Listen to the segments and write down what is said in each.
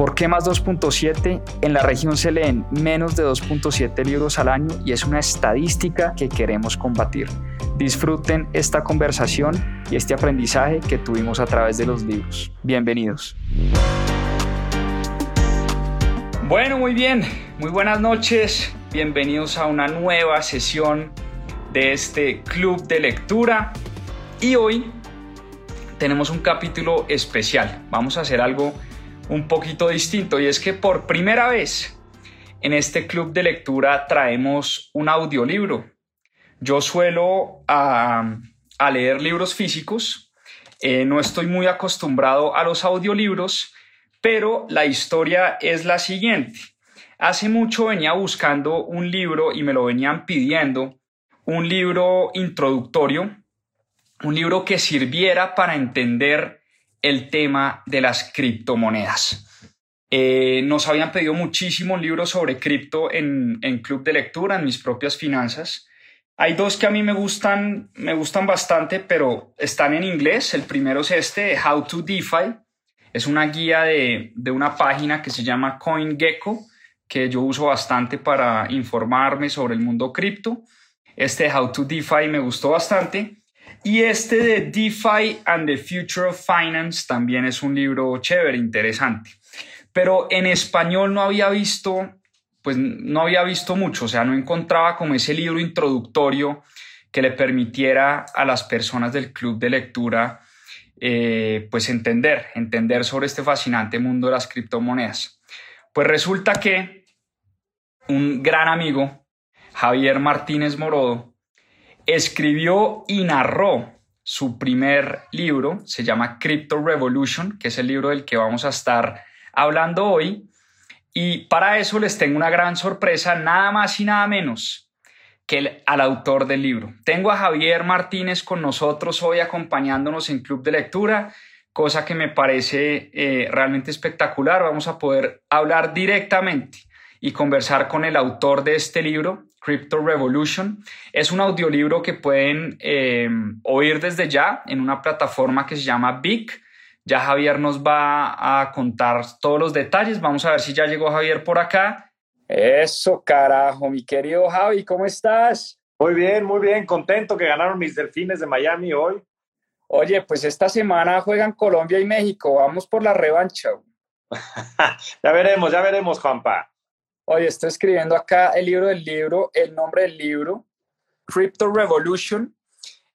¿Por qué más 2.7? En la región se leen menos de 2.7 libros al año y es una estadística que queremos combatir. Disfruten esta conversación y este aprendizaje que tuvimos a través de los libros. Bienvenidos. Bueno, muy bien, muy buenas noches. Bienvenidos a una nueva sesión de este club de lectura. Y hoy tenemos un capítulo especial. Vamos a hacer algo un poquito distinto y es que por primera vez en este club de lectura traemos un audiolibro yo suelo a, leer libros físicos, eh, no estoy muy acostumbrado a los audiolibros, pero la historia es la siguiente. Hace mucho venía buscando un libro y me lo venían pidiendo, un libro introductorio, un libro que sirviera para entender el tema de las criptomonedas. Eh, nos habían pedido muchísimos libros sobre cripto en, en Club de Lectura, en mis propias finanzas. Hay dos que a mí me gustan, me gustan bastante, pero están en inglés. El primero es este, How to DeFi. Es una guía de, de una página que se llama CoinGecko, que yo uso bastante para informarme sobre el mundo cripto. Este How to DeFi me gustó bastante. Y este de DeFi and the Future of Finance también es un libro chévere, interesante. Pero en español no había visto pues no había visto mucho, o sea, no encontraba como ese libro introductorio que le permitiera a las personas del club de lectura eh, pues entender, entender sobre este fascinante mundo de las criptomonedas. Pues resulta que un gran amigo, Javier Martínez Morodo, escribió y narró su primer libro, se llama Crypto Revolution, que es el libro del que vamos a estar hablando hoy, y para eso les tengo una gran sorpresa, nada más y nada menos que al autor del libro. Tengo a Javier Martínez con nosotros hoy acompañándonos en Club de Lectura, cosa que me parece eh, realmente espectacular. Vamos a poder hablar directamente y conversar con el autor de este libro, Crypto Revolution. Es un audiolibro que pueden eh, oír desde ya en una plataforma que se llama Big ya Javier nos va a contar todos los detalles. Vamos a ver si ya llegó Javier por acá. Eso, carajo, mi querido Javi, ¿cómo estás? Muy bien, muy bien, contento que ganaron mis delfines de Miami hoy. Oye, pues esta semana juegan Colombia y México, vamos por la revancha. ya veremos, ya veremos, Juanpa. Oye, estoy escribiendo acá el libro del libro, el nombre del libro, Crypto Revolution,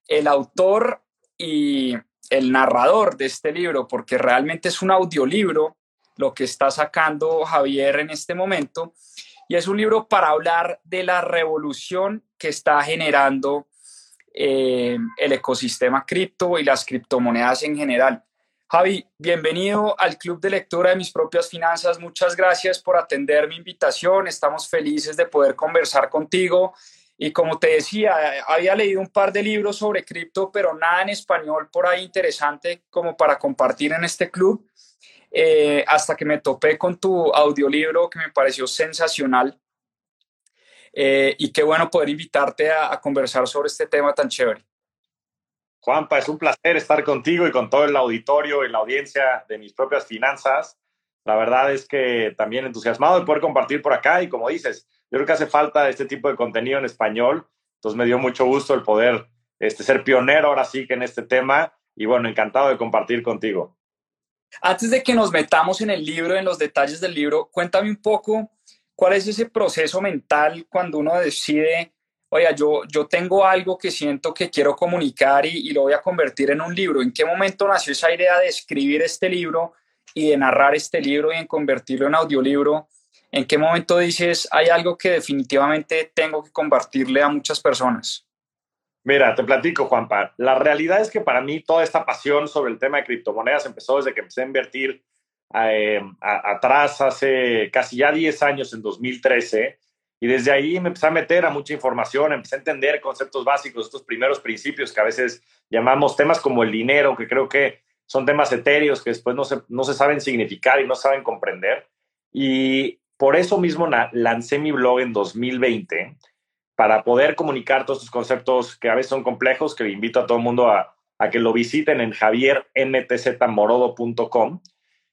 el autor y el narrador de este libro, porque realmente es un audiolibro lo que está sacando Javier en este momento, y es un libro para hablar de la revolución que está generando eh, el ecosistema cripto y las criptomonedas en general. Javi, bienvenido al Club de Lectura de Mis Propias Finanzas. Muchas gracias por atender mi invitación. Estamos felices de poder conversar contigo y como te decía, había leído un par de libros sobre cripto, pero nada en español por ahí interesante como para compartir en este club, eh, hasta que me topé con tu audiolibro que me pareció sensacional. Eh, y qué bueno poder invitarte a, a conversar sobre este tema tan chévere. Juanpa, es un placer estar contigo y con todo el auditorio y la audiencia de mis propias finanzas. La verdad es que también entusiasmado de poder compartir por acá y como dices, yo creo que hace falta este tipo de contenido en español. Entonces me dio mucho gusto el poder este, ser pionero ahora sí que en este tema y bueno, encantado de compartir contigo. Antes de que nos metamos en el libro, en los detalles del libro, cuéntame un poco cuál es ese proceso mental cuando uno decide, oiga, yo, yo tengo algo que siento que quiero comunicar y, y lo voy a convertir en un libro. ¿En qué momento nació esa idea de escribir este libro y de narrar este libro y en convertirlo en audiolibro? ¿En qué momento dices, hay algo que definitivamente tengo que compartirle a muchas personas? Mira, te platico, Juanpa. La realidad es que para mí toda esta pasión sobre el tema de criptomonedas empezó desde que empecé a invertir eh, atrás, hace casi ya 10 años, en 2013. Y desde ahí me empecé a meter a mucha información, empecé a entender conceptos básicos, estos primeros principios que a veces llamamos temas como el dinero, que creo que son temas etéreos que después no se, no se saben significar y no saben comprender. Y por eso mismo lancé mi blog en 2020 para poder comunicar todos estos conceptos que a veces son complejos, que invito a todo el mundo a, a que lo visiten en javiermtzmorodo.com.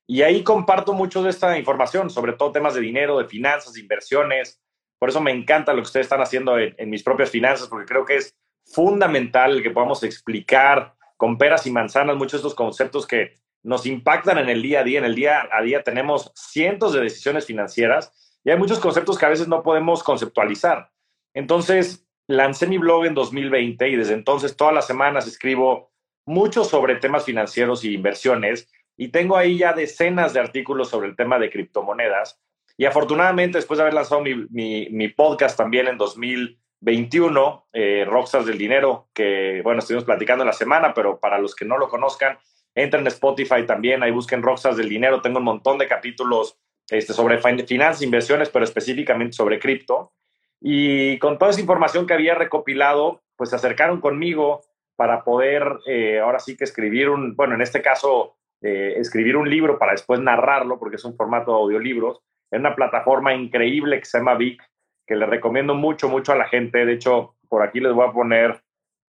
Y ahí comparto mucho de esta información, sobre todo temas de dinero, de finanzas, de inversiones. Por eso me encanta lo que ustedes están haciendo en, mis propias finanzas, porque creo que es fundamental que podamos explicar con peras y manzanas muchos de estos conceptos que nos impactan en el día a día. En el día a día tenemos cientos de decisiones financieras y hay muchos conceptos que a veces no podemos conceptualizar. Entonces, lancé mi blog en 2020 y desde entonces todas las semanas escribo mucho sobre temas financieros y inversiones y tengo ahí ya decenas de artículos sobre el tema de criptomonedas. Y afortunadamente, después de haber lanzado mi, mi, podcast también en 2021, eh, Rockstars del Dinero, que bueno, estuvimos platicando en la semana, pero para los que no lo conozcan, entren en Spotify también, ahí busquen Rockstars del Dinero. Tengo un montón de capítulos este, sobre finanzas, inversiones, pero específicamente sobre cripto. Y con toda esa información que había recopilado, pues se acercaron conmigo para poder eh, ahora sí que escribir un, bueno, en este caso, eh, escribir un libro para después narrarlo, porque es un formato de audiolibros, en una plataforma increíble que se llama Vic, que le recomiendo mucho, mucho a la gente. De hecho, por aquí les voy a poner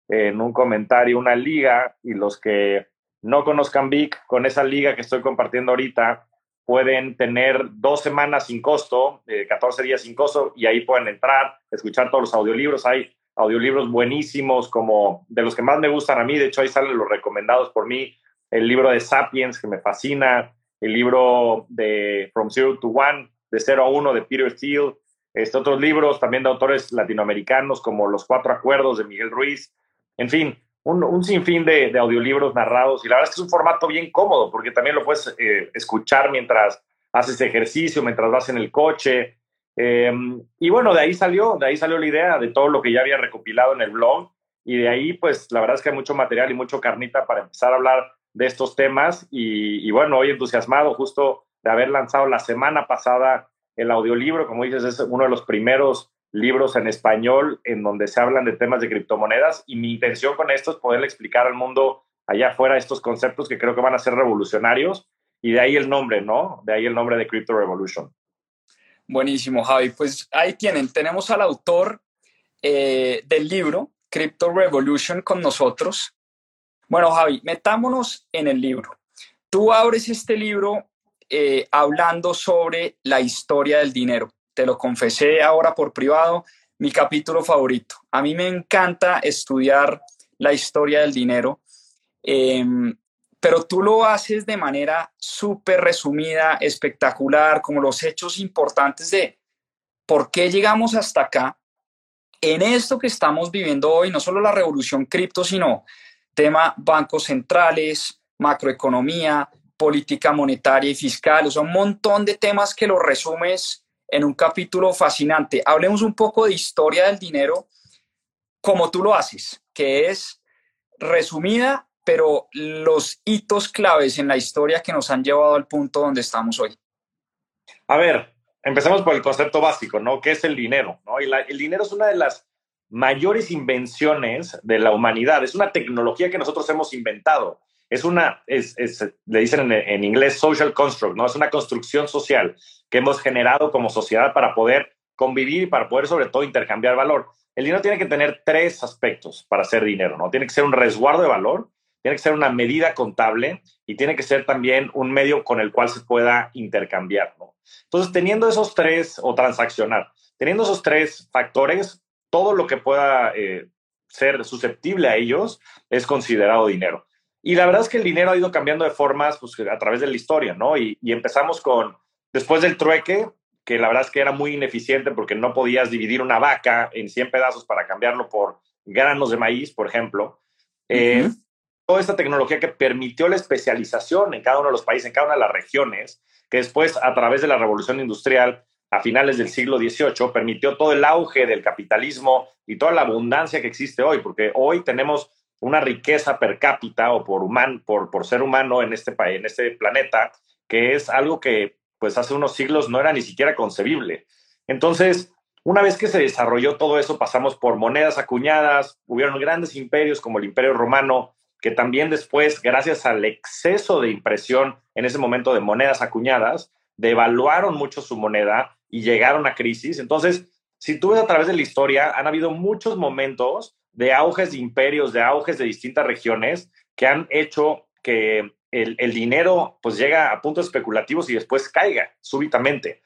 en un comentario una liga y los que no conozcan Vic, con esa liga que estoy compartiendo ahorita, pueden tener dos semanas sin costo, 14 eh, días sin costo, y ahí pueden entrar, escuchar todos los audiolibros. Hay audiolibros buenísimos, como de los que más me gustan a mí. De hecho, ahí salen los recomendados por mí. El libro de Sapiens, que me fascina. El libro de From Zero to One, de 0 a 1, de Peter Thiel. Este, otros libros también de autores latinoamericanos, como Los Cuatro Acuerdos, de Miguel Ruiz. En fin, un, sinfín de, audiolibros narrados y la verdad es que es un formato bien cómodo porque también lo puedes eh, escuchar mientras haces ejercicio, mientras vas en el coche. Em, y bueno, de ahí salió, de ahí salió la idea de todo lo que ya había recopilado en el blog y de ahí pues la verdad es que hay mucho material y mucho carnita para empezar a hablar de estos temas y, y bueno, hoy entusiasmado justo de haber lanzado la semana pasada el audiolibro, como dices, es uno de los primeros libros en español en donde se hablan de temas de criptomonedas y mi intención con esto es poderle explicar al mundo allá afuera estos conceptos que creo que van a ser revolucionarios y de ahí el nombre, ¿no? De ahí el nombre de Crypto Revolution. Buenísimo, Javi. Pues ahí tienen, tenemos al autor eh, del libro Crypto Revolution con nosotros. Bueno, Javi, metámonos en el libro. Tú abres este libro eh, hablando sobre la historia del dinero te lo confesé ahora por privado, mi capítulo favorito. A mí me encanta estudiar la historia del dinero, em, pero tú lo haces de manera súper resumida, espectacular, como los hechos importantes de por qué llegamos hasta acá. En esto que estamos viviendo hoy, no solo la revolución cripto, sino tema bancos centrales, macroeconomía, política monetaria y fiscal, o sea, un montón de temas que los resumes en un capítulo fascinante. Hablemos un poco de historia del dinero como tú lo haces, que es resumida, pero los hitos claves en la historia que nos han llevado al punto donde estamos hoy. A ver, empecemos por el concepto básico, ¿no? ¿Qué es el dinero? el dinero es una de las mayores invenciones de la humanidad, es una tecnología que nosotros hemos inventado es una, es, le dicen en, inglés social construct, ¿no? Es una construcción social que hemos generado como sociedad para poder convivir y para poder sobre todo intercambiar valor. El dinero tiene que tener tres aspectos para ser dinero, ¿no? Tiene que ser un resguardo de valor, tiene que ser una medida contable y tiene que ser también un medio con el cual se pueda intercambiar, ¿no? Entonces, teniendo esos tres, o transaccionar, teniendo esos tres factores, todo lo que pueda eh, ser susceptible a ellos es considerado dinero. Y la verdad es que el dinero ha ido cambiando de formas pues, a través de la historia, ¿no? Y, empezamos con, después del trueque, que la verdad es que era muy ineficiente porque no podías dividir una vaca en 100 pedazos para cambiarlo por granos de maíz, por ejemplo. Eh, toda esta tecnología que permitió la especialización en cada uno de los países, en cada una de las regiones, que después, a través de la revolución industrial, a finales del siglo XVIII, permitió todo el auge del capitalismo y toda la abundancia que existe hoy, porque hoy tenemos una riqueza per cápita o por, por, por ser humano en este, país, en este planeta, que es algo que pues hace unos siglos no era ni siquiera concebible. Entonces, Una vez que se desarrolló todo eso, pasamos por monedas acuñadas, hubieron grandes imperios como el Imperio Romano, que también después, gracias al exceso de impresión en ese momento de monedas acuñadas, devaluaron mucho su moneda y llegaron a crisis. Entonces, si tú ves a través de la historia, han habido muchos momentos de auges de imperios, de auges de distintas regiones que han hecho que el, dinero pues llega a puntos especulativos y después caiga súbitamente.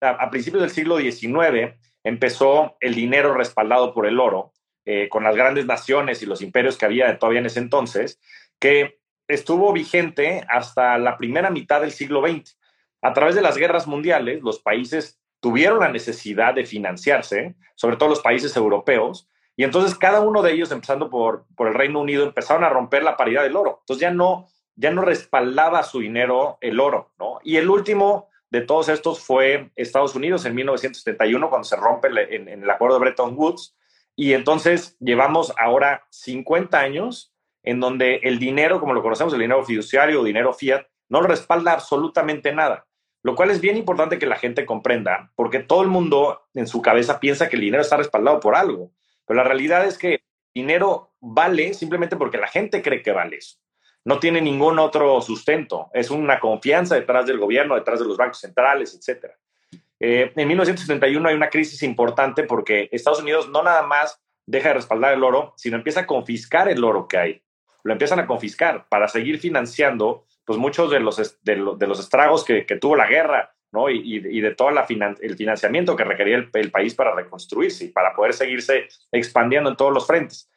A, principios del siglo XIX empezó el dinero respaldado por el oro, eh, con las grandes naciones y los imperios que había todavía en ese entonces, que estuvo vigente hasta la primera mitad del siglo XX. A través de las guerras mundiales, los países tuvieron la necesidad de financiarse, sobre todo los países europeos, y entonces cada uno de ellos, empezando por, por el Reino Unido, empezaron a romper la paridad del oro. Entonces ya no, ya no respaldaba su dinero el oro, ¿no? Y el último de todos estos fue Estados Unidos en 1971, cuando se rompe en, en el acuerdo de Bretton Woods. Y entonces llevamos ahora 50 años en donde el dinero, como lo conocemos, el dinero fiduciario o dinero fiat, no respalda absolutamente nada. Lo cual es bien importante que la gente comprenda, porque todo el mundo en su cabeza piensa que el dinero está respaldado por algo. Pero la realidad es que dinero vale simplemente porque la gente cree que vale eso. No tiene ningún otro sustento. Es una confianza detrás del gobierno, detrás de los bancos centrales, etc. Eh, en 1971 hay una crisis importante porque Estados Unidos no nada más deja de respaldar el oro, sino empieza a confiscar el oro que hay. Lo empiezan a confiscar para seguir financiando pues, muchos de los, de, los estragos que, tuvo la guerra ¿no? Y, de todo el financiamiento que requería el, país para reconstruirse y para poder seguirse expandiendo en todos los frentes.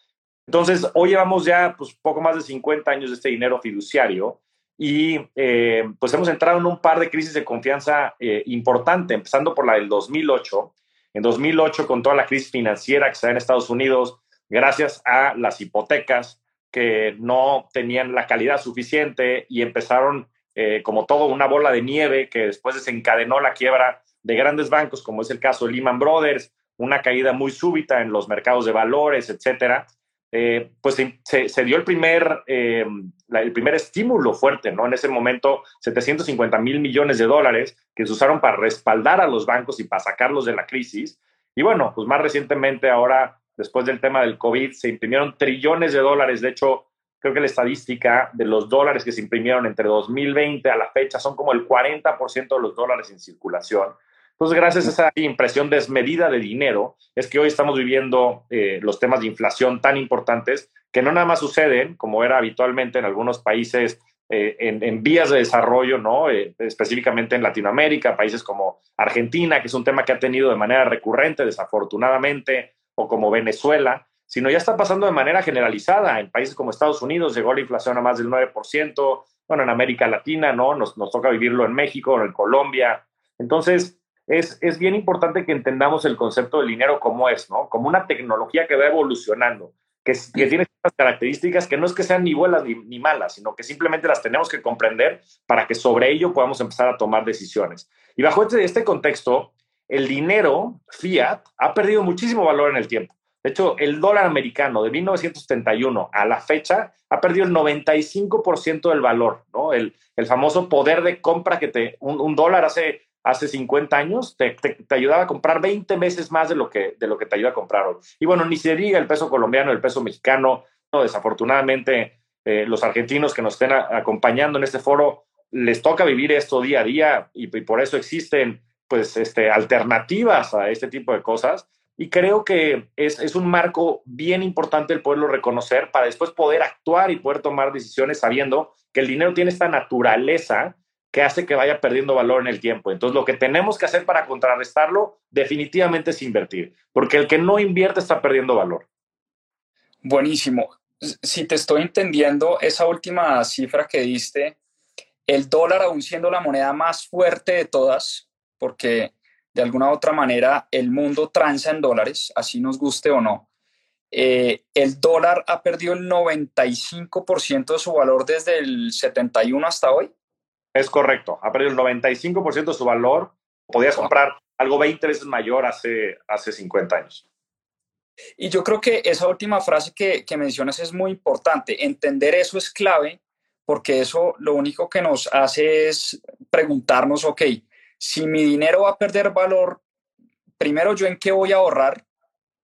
Entonces, hoy llevamos ya pues, poco más de 50 años de este dinero fiduciario y eh, pues hemos entrado en un par de crisis de confianza eh, importante, empezando por la del 2008. En 2008, con toda la crisis financiera que se da en Estados Unidos, gracias a las hipotecas que no tenían la calidad suficiente y empezaron eh, como todo, una bola de nieve que después desencadenó la quiebra de grandes bancos, como es el caso de Lehman Brothers, una caída muy súbita en los mercados de valores, etcétera. Eh, pues se, dio el primer, eh, el primer estímulo fuerte, ¿no? En ese momento, 750 mil millones de dólares que se usaron para respaldar a los bancos y para sacarlos de la crisis. Y bueno, pues más recientemente ahora, después del tema del COVID, se imprimieron trillones de dólares. De hecho, creo que la estadística de los dólares que se imprimieron entre 2020 a la fecha son como el 40% de los dólares en circulación. Entonces, gracias a esa impresión desmedida de dinero, es que hoy estamos viviendo eh, los temas de inflación tan importantes que no nada más suceden, como era habitualmente en algunos países eh, en, vías de desarrollo, ¿no? Eh, específicamente en Latinoamérica, países como Argentina, que es un tema que ha tenido de manera recurrente, desafortunadamente, o como Venezuela, sino ya está pasando de manera generalizada. En países como Estados Unidos llegó la inflación a más del 9%, bueno, en América Latina, ¿no? Nos, nos toca vivirlo en México, en Colombia. Entonces, es, es, bien importante que entendamos el concepto del dinero como es, ¿no? Como una tecnología que va evolucionando, que, tiene ciertas características que no es que sean ni buenas ni, ni, malas, sino que simplemente las tenemos que comprender para que sobre ello podamos empezar a tomar decisiones. Y bajo este, este contexto, el dinero fiat ha perdido muchísimo valor en el tiempo. De hecho, el dólar americano de 1971 a la fecha ha perdido el 95% del valor, ¿no? El, el, famoso poder de compra que te, un, dólar hace, hace 50 años te, te, ayudaba a comprar 20 veces más de lo, que, de lo que te ayuda a comprar hoy. Y bueno, ni se diga el peso colombiano, el peso mexicano, no, desafortunadamente eh, los argentinos que nos estén acompañando en este foro les toca vivir esto día a día y, y por eso existen pues este, alternativas a este tipo de cosas y creo que es, un marco bien importante el poderlo reconocer para después poder actuar y poder tomar decisiones sabiendo que el dinero tiene esta naturaleza que hace que vaya perdiendo valor en el tiempo. Entonces, lo que tenemos que hacer para contrarrestarlo definitivamente es invertir, porque el que no invierte está perdiendo valor. Buenísimo. Si te estoy entendiendo, esa última cifra que diste, el dólar aún siendo la moneda más fuerte de todas, porque de alguna u otra manera el mundo transa en dólares, así nos guste o no. Eh, el dólar ha perdido el 95% de su valor desde el 71 hasta hoy. Es correcto, ha perdido el 95% de su valor. Podías comprar algo 20 veces mayor hace, hace 50 años. Y yo creo que esa última frase que, que mencionas es muy importante. Entender eso es clave porque eso lo único que nos hace es preguntarnos, ok, si mi dinero va a perder valor primero yo en qué voy a ahorrar,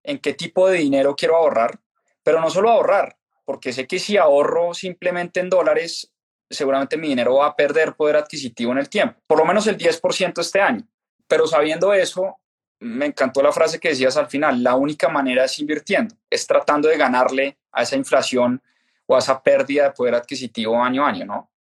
en qué tipo de dinero quiero ahorrar, pero no solo ahorrar, porque sé que si ahorro simplemente en dólares, seguramente mi dinero va a perder poder adquisitivo en el tiempo, por lo menos el 10% este año. Pero sabiendo eso, me encantó la frase que decías al final, la única manera es invirtiendo, es tratando de ganarle a esa inflación o a esa pérdida de poder adquisitivo año a año, ¿no?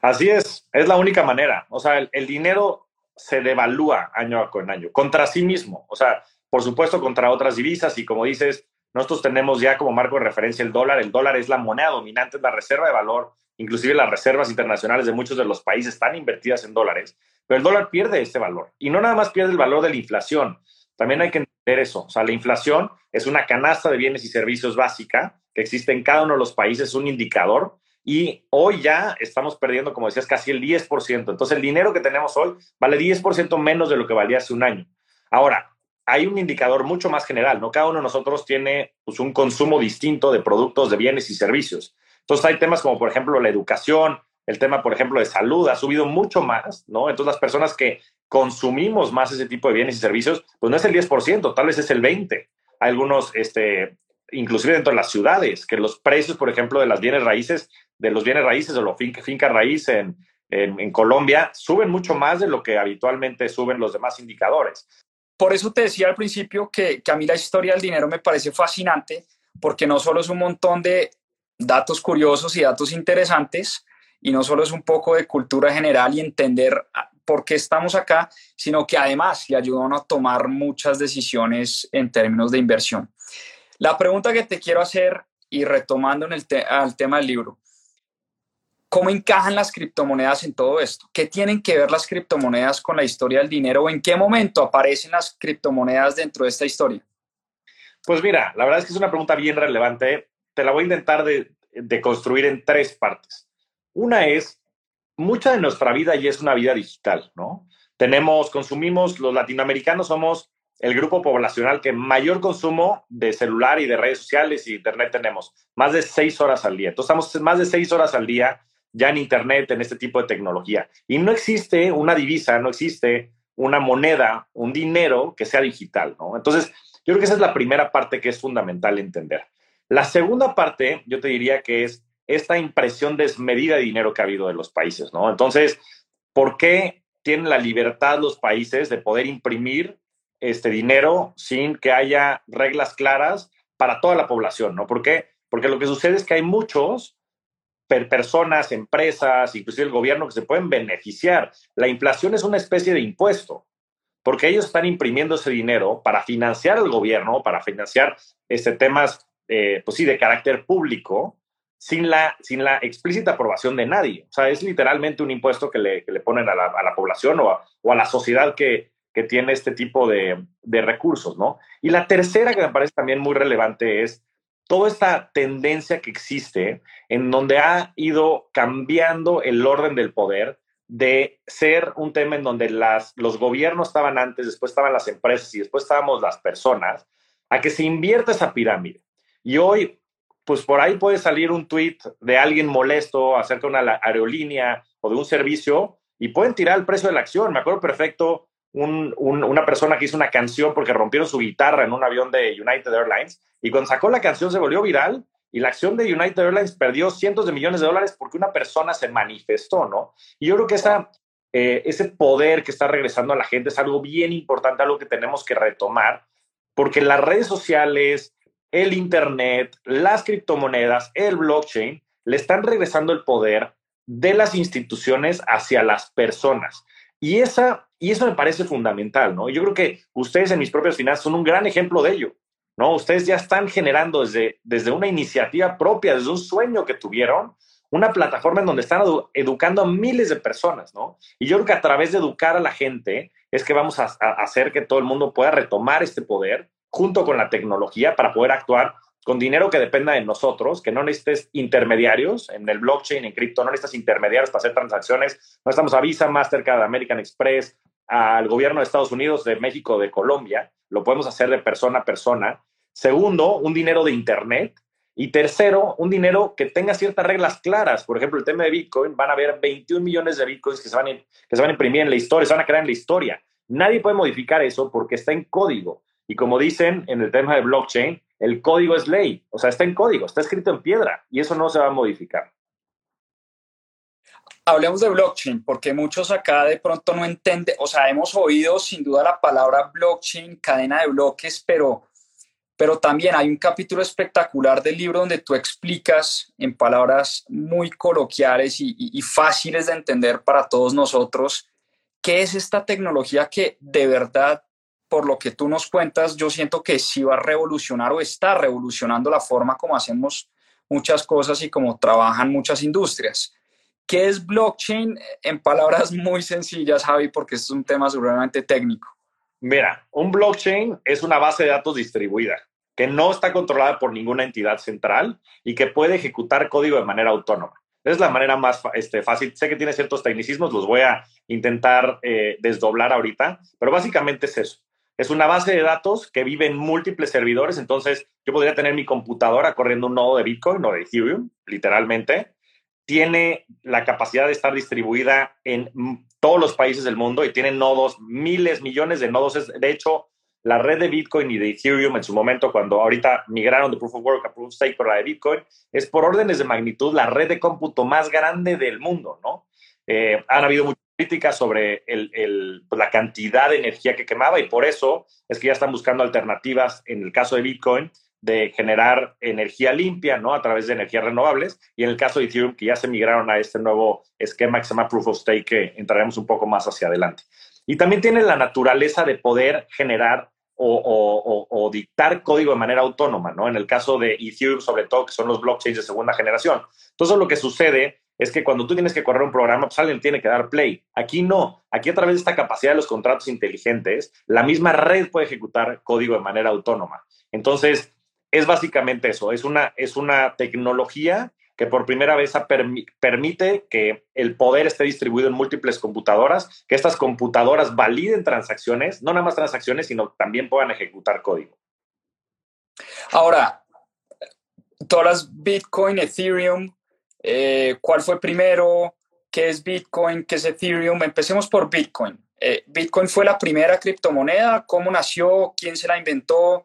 Así es, es la única manera. O sea, el, dinero se devalúa año con año, contra sí mismo. O sea, por supuesto, contra otras divisas y como dices, nosotros tenemos ya como marco de referencia el dólar. El dólar es la moneda dominante, es la reserva de valor. Inclusive las reservas internacionales de muchos de los países están invertidas en dólares. Pero el dólar pierde este valor. Y no nada más pierde el valor de la inflación. También hay que entender eso. O sea, la inflación es una canasta de bienes y servicios básica que existe en cada uno de los países, es un indicador. Y hoy ya estamos perdiendo, como decías, casi el 10%. Entonces, el dinero que tenemos hoy vale 10% menos de lo que valía hace un año. Ahora, hay un indicador mucho más general, ¿no? Cada uno de nosotros tiene pues, un consumo distinto de productos, de bienes y servicios. Entonces hay temas como, por ejemplo, la educación, el tema, por ejemplo, de salud ha subido mucho más, ¿no? Entonces las personas que consumimos más ese tipo de bienes y servicios, pues no es el 10%, tal vez es el 20%. Hay algunos, este, inclusive dentro de las ciudades, que los precios, por ejemplo, de las bienes raíces, de los bienes raíces o los finca, finca raíz en, Colombia, suben mucho más de lo que habitualmente suben los demás indicadores. Por eso te decía al principio que, a mí la historia del dinero me parece fascinante, porque no solo es un montón de datos curiosos y datos interesantes, y no solo es un poco de cultura general y entender por qué estamos acá, sino que además le ayudan a tomar muchas decisiones en términos de inversión. La pregunta que te quiero hacer, y retomando en el al tema del libro, ¿Cómo encajan las criptomonedas en todo esto? ¿Qué tienen que ver las criptomonedas con la historia del dinero? ¿O en qué momento aparecen las criptomonedas dentro de esta historia? Pues mira, la verdad es que es una pregunta bien relevante. Te la voy a intentar de, de construir en tres partes. Una es, mucha de nuestra vida ya es una vida digital, ¿no? Tenemos, consumimos, los latinoamericanos somos el grupo poblacional que mayor consumo de celular y de redes sociales y internet tenemos, más de seis horas al día. Entonces, estamos más de seis horas al día ya en Internet, en este tipo de tecnología. Y no existe una divisa, no existe una moneda, un dinero que sea digital, ¿no? Entonces, yo creo que esa es la primera parte que es fundamental entender. La segunda parte, yo te diría que es esta impresión desmedida de dinero que ha habido de los países, ¿no? Entonces, ¿por qué tienen la libertad los países de poder imprimir este dinero sin que haya reglas claras para toda la población, ¿no? ¿Por qué? Porque lo que sucede es que hay muchos personas, empresas, inclusive el gobierno que se pueden beneficiar. La inflación es una especie de impuesto, porque ellos están imprimiendo ese dinero para financiar al gobierno, para financiar este, temas, eh, pues sí, de carácter público, sin la, sin la explícita aprobación de nadie. O sea, es literalmente un impuesto que le, que le ponen a la, a la población o a, o a, la sociedad que, que tiene este tipo de, de recursos, ¿no? Y la tercera que me parece también muy relevante es toda esta tendencia que existe en donde ha ido cambiando el orden del poder de ser un tema en donde las, los gobiernos estaban antes, después estaban las empresas y después estábamos las personas, a que se invierta esa pirámide. Y hoy, pues por ahí puede salir un tweet de alguien molesto acerca de una aerolínea o de un servicio y pueden tirar el precio de la acción. Me acuerdo perfecto un, una persona que hizo una canción porque rompieron su guitarra en un avión de United Airlines y cuando sacó la canción se volvió viral y la acción de United Airlines perdió cientos de millones de dólares porque una persona se manifestó, ¿no? Y yo creo que eh, ese poder que está regresando a la gente es algo bien importante, algo que tenemos que retomar, porque las redes sociales, el Internet, las criptomonedas, el blockchain, le están regresando el poder de las instituciones hacia las personas. Y, esa, y eso me parece fundamental, ¿no? Yo creo que ustedes en mis propias finanzas son un gran ejemplo de ello, ¿no? Ustedes ya están generando desde, desde una iniciativa propia, desde un sueño que tuvieron, una plataforma en donde están educando a miles de personas, ¿no? Y yo creo que a través de educar a la gente es que vamos a, a hacer que todo el mundo pueda retomar este poder junto con la tecnología para poder actuar con dinero que dependa de nosotros, que no necesites intermediarios en el blockchain, en cripto, no necesitas intermediarios para hacer transacciones. No estamos a Visa, Mastercard, American Express, al gobierno de Estados Unidos, de México, de Colombia. Lo podemos hacer de persona a persona. Segundo, un dinero de Internet. Y tercero, un dinero que tenga ciertas reglas claras. Por ejemplo, el tema de Bitcoin, van a haber 21 millones de Bitcoins que se van a, que se van a imprimir en la historia, se van a crear en la historia. nadie puede modificar eso porque está en código. Y como dicen en el tema de blockchain, el código es ley, o sea, está en código, está escrito en piedra y eso no se va a modificar. Hablemos de blockchain, porque muchos acá de pronto no entienden, o sea, hemos oído sin duda la palabra blockchain, cadena de bloques, pero, pero también hay un capítulo espectacular del libro donde tú explicas en palabras muy coloquiales y fáciles de entender para todos nosotros qué es esta tecnología que de verdad por lo que tú nos cuentas, yo siento que sí va a revolucionar o está revolucionando la forma como hacemos muchas cosas y como trabajan muchas industrias. ¿Qué es blockchain? En palabras muy sencillas, Javi, porque es un tema seguramente técnico. Mira, un blockchain es una base de datos distribuida que no está controlada por ninguna entidad central y que puede ejecutar código de manera autónoma. Es la manera más este, fácil. Sé que tiene ciertos tecnicismos, los voy a intentar eh, desdoblar ahorita, pero básicamente es eso. Es una base de datos que vive en múltiples servidores, entonces yo podría tener mi computadora corriendo un nodo de Bitcoin o de Ethereum, literalmente. Tiene la capacidad de estar distribuida en todos los países del mundo y tiene nodos, miles, millones de nodos. De hecho, la red de Bitcoin y de Ethereum en su momento, cuando ahorita migraron de Proof of Work a Proof of Stake por la de Bitcoin, es por órdenes de magnitud la red de cómputo más grande del mundo, ¿no? Eh, han habido muchos críticas sobre el, pues, la cantidad de energía que quemaba y por eso es que ya están buscando alternativas en el caso de Bitcoin de generar energía limpia, ¿no? A través de energías renovables y en el caso de Ethereum que ya se migraron a este nuevo esquema que se llama Proof of Stake que entraremos un poco más hacia adelante. Y también tiene la naturaleza de poder generar o, o, dictar código de manera autónoma, ¿no? En el caso de Ethereum, sobre todo, que son los blockchains de segunda generación. Entonces, lo que sucede es que cuando tú tienes que correr un programa, pues alguien tiene que dar play. Aquí no. Aquí a través de esta capacidad de los contratos inteligentes, la misma red puede ejecutar código de manera autónoma. Entonces, es básicamente eso. Es una, es una tecnología que por primera vez permite que el poder esté distribuido en múltiples computadoras, que estas computadoras validen transacciones, no nada más transacciones, sino también puedan ejecutar código. Ahora, todas Bitcoin, Ethereum, eh, cuál fue primero, qué es Bitcoin, qué es Ethereum. Empecemos por Bitcoin. Eh, Bitcoin fue la primera criptomoneda, cómo nació, quién se la inventó,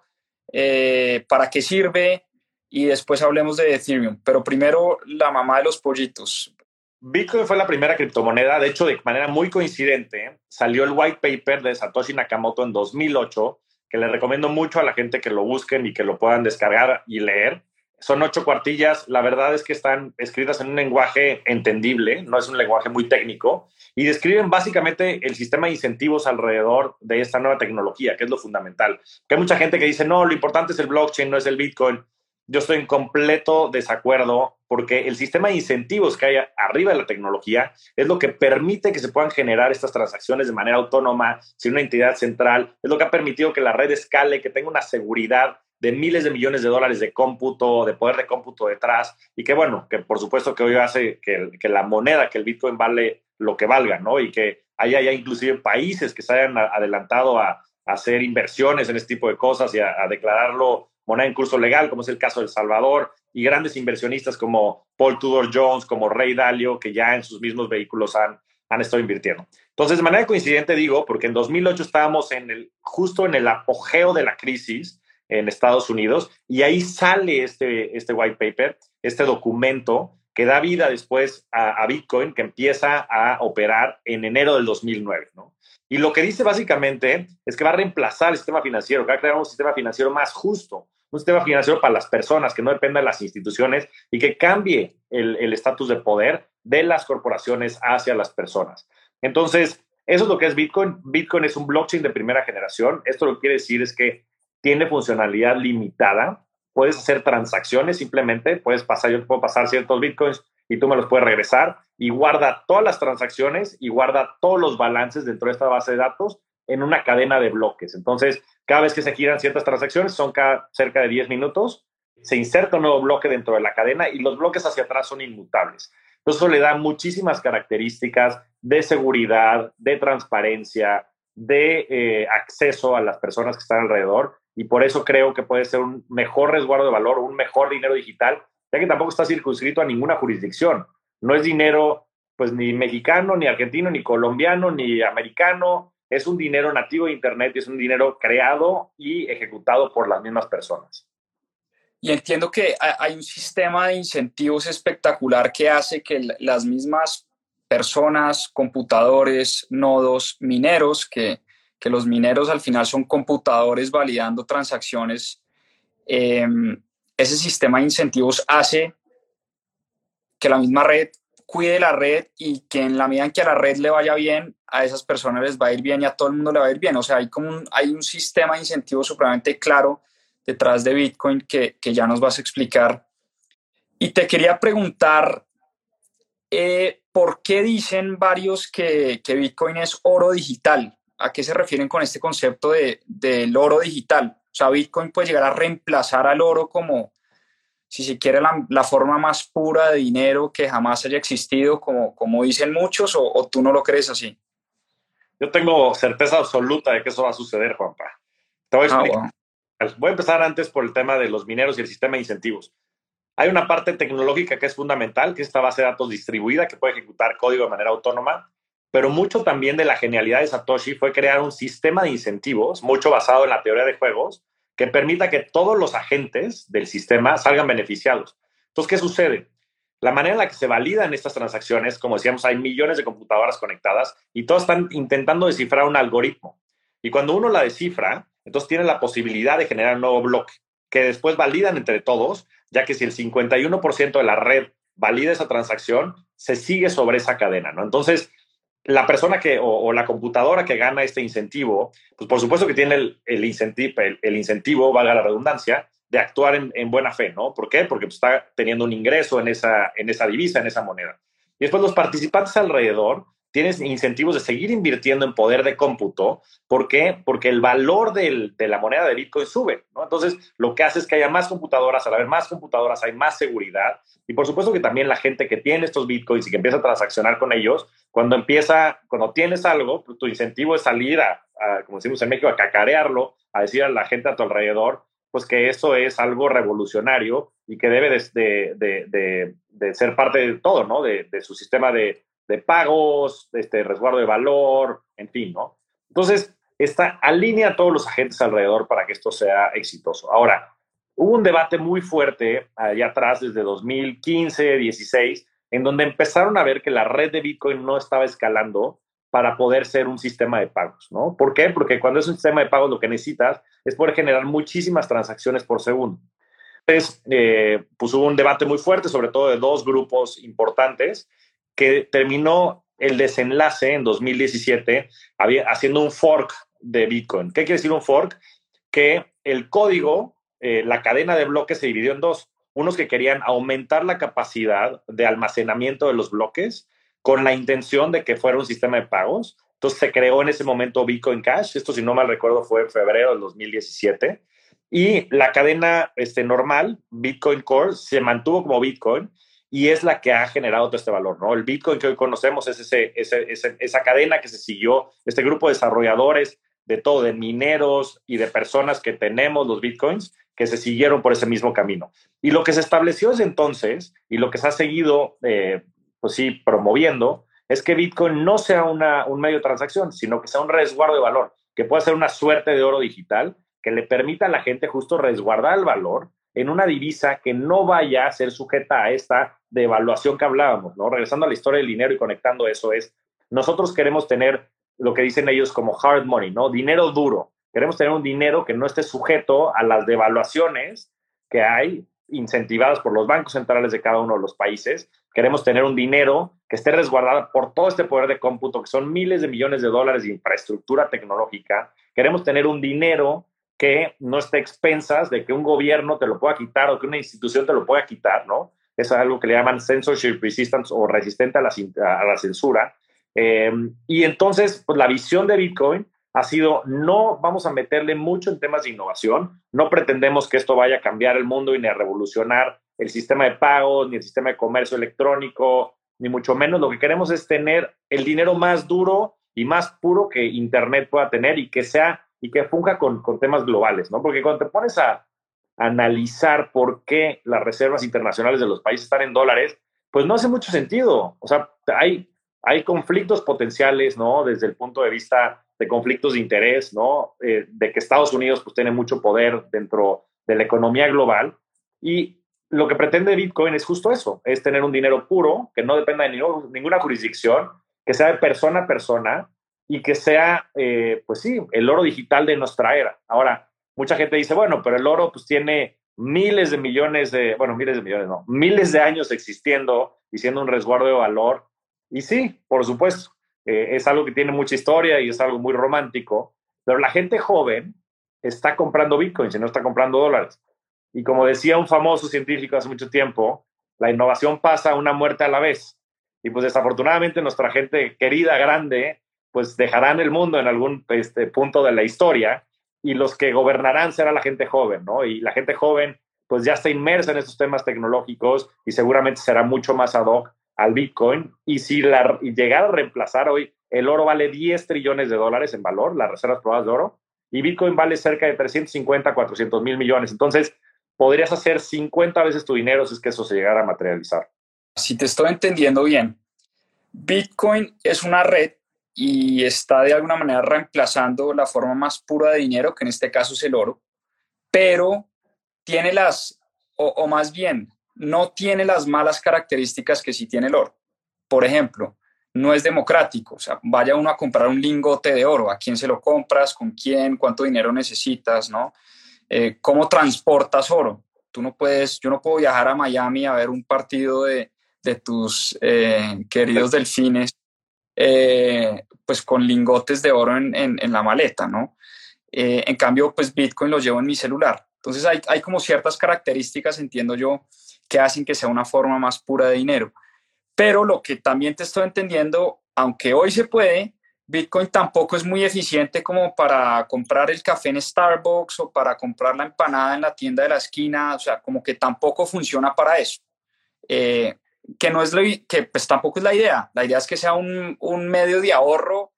eh, para qué sirve y después hablemos de Ethereum. Pero primero la mamá de los pollitos. Bitcoin fue la primera criptomoneda, de hecho de manera muy coincidente salió el white paper de Satoshi Nakamoto en 2008, que le recomiendo mucho a la gente que lo busquen y que lo puedan descargar y leer son ocho cuartillas, la verdad es que están escritas en un lenguaje entendible, no es un lenguaje muy técnico, y describen básicamente el sistema de incentivos alrededor de esta nueva tecnología, que es lo fundamental. Que hay mucha gente que dice, no, lo importante es el blockchain, no es el Bitcoin. Yo estoy en completo desacuerdo porque el sistema de incentivos que hay arriba de la tecnología es lo que permite que se puedan generar estas transacciones de manera autónoma, sin una entidad central, es lo que ha permitido que la red escale, que tenga una seguridad de miles de millones de dólares de cómputo, de poder de cómputo detrás, y que bueno, que por supuesto que hoy hace que, que la moneda, que el Bitcoin vale lo que valga, ¿no? Y que haya ya inclusive países que se hayan adelantado a, hacer inversiones en este tipo de cosas y a, declararlo moneda en curso legal, como es el caso de El Salvador, y grandes inversionistas como Paul Tudor Jones, como Ray Dalio, que ya en sus mismos vehículos han, han estado invirtiendo. Entonces, de manera coincidente digo, porque en 2008 estábamos en el, justo en el apogeo de la crisis, en Estados Unidos y ahí sale este, este white paper, este documento que da vida después a, Bitcoin, que empieza a operar en enero del 2009, ¿no? Y lo que dice básicamente es que va a reemplazar el sistema financiero, que va a crear un sistema financiero más justo, un sistema financiero para las personas, que no dependa de las instituciones y que cambie el estatus de poder de las corporaciones hacia las personas. Entonces, eso es lo que es Bitcoin. Bitcoin es un blockchain de primera generación. Esto lo que quiere decir es que tiene funcionalidad limitada. Puedes hacer transacciones simplemente, puedes pasar, yo te puedo pasar ciertos bitcoins y tú me los puedes regresar y guarda todas las transacciones y guarda todos los balances dentro de esta base de datos en una cadena de bloques. Entonces, cada vez que se giran ciertas transacciones, son cada, cerca de 10 minutos, se inserta un nuevo bloque dentro de la cadena y los bloques hacia atrás son inmutables. Entonces, eso le da muchísimas características de seguridad, de transparencia, de eh, acceso a las personas que están alrededor y por eso creo que puede ser un mejor resguardo de valor, un mejor dinero digital, ya que tampoco está circunscrito a ninguna jurisdicción. No es dinero pues ni mexicano, ni argentino, ni colombiano, ni americano, es un dinero nativo de Internet y es un dinero creado y ejecutado por las mismas personas. Y entiendo que hay un sistema de incentivos espectacular que hace que las mismas personas, computadores, nodos, mineros, que, que los mineros al final son computadores validando transacciones, em, ese sistema de incentivos hace que la misma red cuide la red y que en la medida en que a la red le vaya bien, a esas personas les va a ir bien y a todo el mundo le va a ir bien. O sea, hay como un, hay un sistema de incentivos supremamente claro detrás de Bitcoin que, que ya nos vas a explicar. Y te quería preguntar, eh, ¿por qué dicen varios que, que, Bitcoin es oro digital? ¿A qué se refieren con este concepto de, del oro digital? O sea, Bitcoin puede llegar a reemplazar al oro como, si se quiere, la, forma más pura de dinero que jamás haya existido, como, como dicen muchos, o, tú no lo crees así? Yo tengo certeza absoluta de que eso va a suceder, Juanpa. Te voy a ah, explicar. Voy a empezar antes por el tema de los mineros y el sistema de incentivos. Hay una parte tecnológica que es fundamental, que es esta base de datos distribuida que puede ejecutar código de manera autónoma, pero mucho también de la genialidad de Satoshi fue crear un sistema de incentivos, mucho basado en la teoría de juegos, que permita que todos los agentes del sistema salgan beneficiados. Entonces, ¿qué sucede? La manera en la que se validan estas transacciones, como decíamos, hay millones de computadoras conectadas y todos están intentando descifrar un algoritmo. Y cuando uno la descifra, entonces tiene la posibilidad de generar un nuevo bloque que después validan entre todos, ya que si el 51% de la red valida esa transacción, se sigue sobre esa cadena, ¿no? Entonces, la persona que, o, la computadora que gana este incentivo, pues por supuesto que tiene el, el, incentivo, el, incentivo, valga la redundancia, de actuar en, buena fe, ¿no? ¿Por qué? Porque pues, está teniendo un ingreso en esa, en esa divisa, en esa moneda. Y después los participantes alrededor tienes incentivos de seguir invirtiendo en poder de cómputo. ¿Por qué? Porque el valor de la moneda de Bitcoin sube, ¿no? Entonces, lo que hace es que haya más computadoras, al haber más computadoras hay más seguridad y por supuesto que también la gente que tiene estos Bitcoins y que empieza a transaccionar con ellos, cuando empieza, cuando tienes algo, pues, tu incentivo es salir a, como decimos en México, a cacarearlo, a decir a la gente a tu alrededor, pues que eso es algo revolucionario y que debe de, ser parte de todo, ¿no? de su sistema de, de pagos, este, resguardo de valor, en fin, ¿no? Entonces, está, alinea a todos los agentes alrededor para que esto sea exitoso. Ahora, hubo un debate muy fuerte allá atrás, desde 2015, 16, en donde empezaron a ver que la red de Bitcoin no estaba escalando para poder ser un sistema de pagos, ¿no? ¿Por qué? Porque cuando es un sistema de pagos lo que necesitas es poder generar muchísimas transacciones por segundo. Entonces, eh, pues hubo un debate muy fuerte, sobre todo de dos grupos importantes, que terminó el desenlace en 2017 haciendo un fork de Bitcoin. ¿Qué quiere decir un fork? Que el código, eh, la cadena de bloques se dividió en dos. Unos que querían aumentar la capacidad de almacenamiento de los bloques con la intención de que fuera un sistema de pagos. Entonces se creó en ese momento Bitcoin Cash. Esto, si no mal recuerdo, fue en febrero del 2017. Y la cadena este, normal, Bitcoin Core, se mantuvo como Bitcoin y es la que ha generado todo este valor, ¿no? El Bitcoin que hoy conocemos es ese, esa cadena que se siguió, este grupo de desarrolladores de todo, de mineros y de personas que tenemos los Bitcoins, que se siguieron por ese mismo camino. Y lo que se estableció desde entonces, y lo que se ha seguido, eh, pues sí, promoviendo, es que Bitcoin no sea una, un medio de transacción, sino que sea un resguardo de valor, que pueda ser una suerte de oro digital que le permita a la gente justo resguardar el valor en una divisa que no vaya a ser sujeta a esta devaluación que hablábamos, ¿no? Regresando a la historia del dinero y conectando eso es, nosotros queremos tener lo que dicen ellos como hard money, ¿no? Dinero duro. Queremos tener un dinero que no esté sujeto a las devaluaciones que hay incentivadas por los bancos centrales de cada uno de los países. Queremos tener un dinero que esté resguardado por todo este poder de cómputo, que son miles de millones de dólares de infraestructura tecnológica. Queremos tener un dinero que no esté expensas de que un gobierno te lo pueda quitar o que una institución te lo pueda quitar, ¿no? Es algo que le llaman censorship resistance o resistente a la, censura. Em, y entonces, pues la visión de Bitcoin ha sido, no vamos a meterle mucho en temas de innovación, no pretendemos que esto vaya a cambiar el mundo y ni a revolucionar el sistema de pagos, ni el sistema de comercio electrónico, ni mucho menos. Lo que queremos es tener el dinero más duro y más puro que Internet pueda tener y que sea y que funja con, con temas globales, ¿no? Porque cuando te pones a analizar por qué las reservas internacionales de los países están en dólares, pues no hace mucho sentido. O sea, hay, hay conflictos potenciales, ¿no? Desde el punto de vista de conflictos de interés, ¿no? Eh, de que Estados Unidos pues tiene mucho poder dentro de la economía global y lo que pretende Bitcoin es justo eso, es tener un dinero puro, que no dependa de ninguna jurisdicción, que sea de persona a persona y que sea, eh, pues sí, el oro digital de nuestra era. Ahora, mucha gente dice, bueno, pero el oro pues tiene miles de millones de, bueno, miles de millones, no, miles de años existiendo y siendo un resguardo de valor. Y sí, por supuesto, eh, es algo que tiene mucha historia y es algo muy romántico, pero la gente joven está comprando bitcoins y no está comprando dólares. Y como decía un famoso científico hace mucho tiempo, la innovación pasa una muerte a la vez. Y pues desafortunadamente nuestra gente querida, grande, pues dejarán el mundo en algún este, punto de la historia y los que gobernarán será la gente joven, ¿no? Y la gente joven pues ya está inmersa en estos temas tecnológicos y seguramente será mucho más ad hoc al Bitcoin. Y si la, y a reemplazar hoy, el oro vale 10 trillones de dólares en valor, las reservas probadas de oro, y Bitcoin vale cerca de 350, 400 mil millones. Entonces, podrías hacer 50 veces tu dinero si es que eso se llegara a materializar. Si te estoy entendiendo bien, Bitcoin es una red y está de alguna manera reemplazando la forma más pura de dinero, que en este caso es el oro, pero tiene las, o, más bien, no tiene las malas características que sí tiene el oro. Por ejemplo, no es democrático. O sea, vaya uno a comprar un lingote de oro, ¿a quién se lo compras? ¿Con quién? ¿Cuánto dinero necesitas? ¿No? Eh, ¿Cómo transportas oro? Tú no puedes, yo no puedo viajar a Miami a ver un partido de, tus eh, queridos delfines, eh, pues con lingotes de oro en, la maleta, ¿no? en cambio, pues Bitcoin lo llevo en mi celular. Entonces hay, hay como ciertas características, entiendo yo, que hacen que sea una forma más pura de dinero. Pero lo que también te estoy entendiendo, aunque hoy se puede, Bitcoin tampoco es muy eficiente como para comprar el café en Starbucks o para comprar la empanada en la tienda de la esquina, o sea, como que tampoco funciona para eso. Eh, que no es lo que pues tampoco es la idea. La idea es que sea un, un, medio de ahorro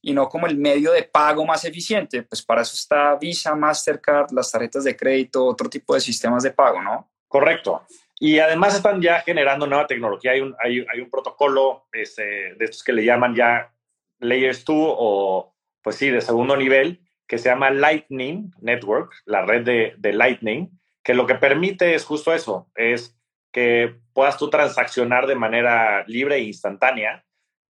y no como el medio de pago más eficiente. Pues para eso está Visa, Mastercard, las tarjetas de crédito, otro tipo de sistemas de pago, ¿no? Correcto. Y además están ya generando nueva tecnología. Hay un, hay, hay un protocolo este, de estos que le llaman ya Layers 2 o, pues sí, de segundo nivel, que se llama Lightning Network, la red de, de Lightning, que lo que permite es justo eso, es que puedas tú transaccionar de manera libre e instantánea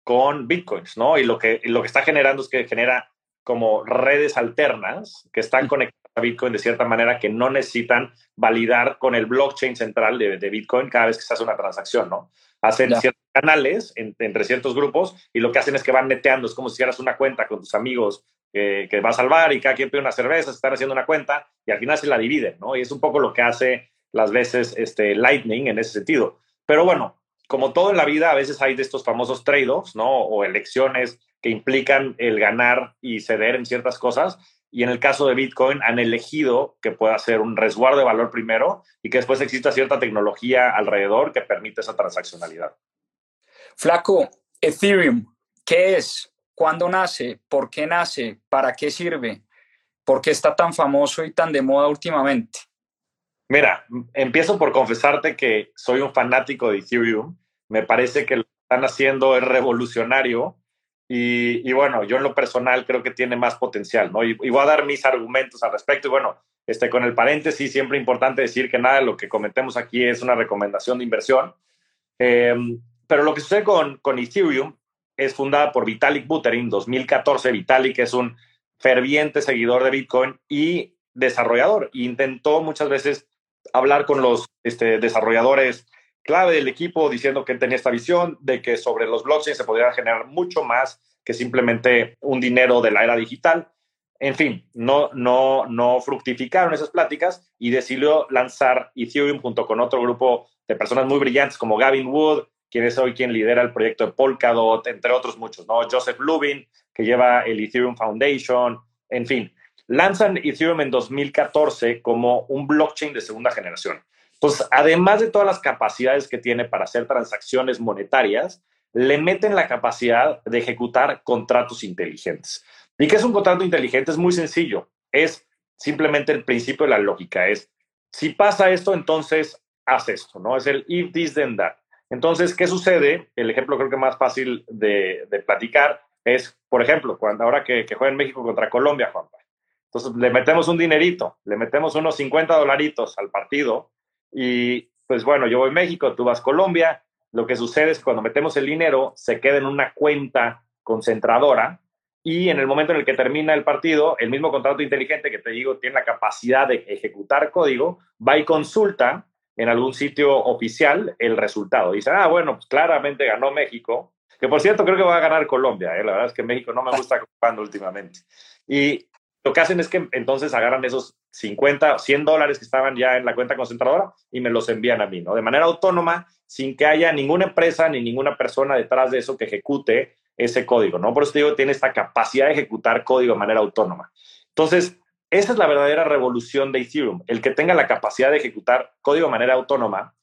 con bitcoins, ¿no? Y lo que, lo que está generando es que genera como redes alternas que están conectadas a Bitcoin de cierta manera que no necesitan validar con el blockchain central de, de Bitcoin cada vez que se hace una transacción, ¿no? hacen ciertos canales entre ciertos grupos y lo que hacen es que van neteando, es como si hicieras una cuenta con tus amigos que, que vas al bar y cada quien pide una cerveza, están haciendo una cuenta y al final se la dividen, ¿no? Y es un poco lo que hace las veces este, Lightning en ese sentido. Pero bueno, como todo en la vida, a veces hay de estos famosos trade-offs, ¿no? O elecciones que implican el ganar y ceder en ciertas cosas y en el caso de Bitcoin han elegido que pueda ser un resguardo de valor primero y que después exista cierta tecnología alrededor que permite esa transaccionalidad. Flaco, Ethereum, ¿qué es? ¿Cuándo nace? ¿Por qué nace? ¿Para qué sirve? ¿Por qué está tan famoso y tan de moda últimamente? Mira, empiezo por confesarte que soy un fanático de Ethereum. Me parece que lo que están haciendo es revolucionario y, bueno, yo en lo personal creo que tiene más potencial, ¿no? Y, voy a dar mis argumentos al respecto. Y bueno, este, con el paréntesis, siempre importante decir que nada de lo que comentemos aquí es una recomendación de inversión. Em, pero lo que sucede con, con Ethereum es fundada por Vitalik Buterin, 2014. Vitalik es un ferviente seguidor de Bitcoin y desarrollador. intentó muchas veces hablar con los este, desarrolladores clave del equipo diciendo que tenía esta visión de que sobre los blockchains se podría generar mucho más que simplemente un dinero de la era digital. En fin, no, no, no fructificaron esas pláticas y decidió lanzar Ethereum junto con otro grupo de personas muy brillantes como Gavin Wood, quien es hoy quien lidera el proyecto de Polkadot, entre otros muchos, ¿no? Joseph Lubin, que lleva el Ethereum Foundation, en fin. Lanzan Ethereum en 2014 como un blockchain de segunda generación pues además de todas las capacidades que tiene para hacer transacciones monetarias, le meten la capacidad de ejecutar contratos inteligentes. ¿Y qué es un contrato inteligente? Es muy sencillo. Es simplemente el principio de la lógica. Es, si pasa esto, entonces haz esto, ¿no? Es el if this, then that. Entonces, ¿qué sucede? El ejemplo creo que más fácil de, platicar es por ejemplo, cuando ahora que, que juega en México contra Colombia, Juanpa. Entonces le metemos un dinerito, le metemos unos 50 dolaritos al partido y pues bueno, yo voy a México, tú vas a Colombia. Lo que sucede es que cuando metemos el dinero se queda en una cuenta concentradora y en el momento en el que termina el partido, el mismo contrato inteligente que te digo tiene la capacidad de ejecutar código, va y consulta en algún sitio oficial el resultado. Dice, ah, bueno, pues claramente ganó México, que por cierto creo que va a ganar Colombia, ¿eh? la verdad es que México no me gusta jugando últimamente. Y lo que hacen es que entonces agarran esos 50, 100 dólares que estaban ya en la cuenta concentradora y me los envían a mí, ¿no? De manera autónoma, sin que haya ninguna empresa ni ninguna persona detrás de eso que ejecute ese código, ¿no? Por eso te digo, tiene esta capacidad de ejecutar código de manera autónoma. Entonces, esa es la verdadera revolución de Ethereum, el que tenga la capacidad de ejecutar código de manera autónoma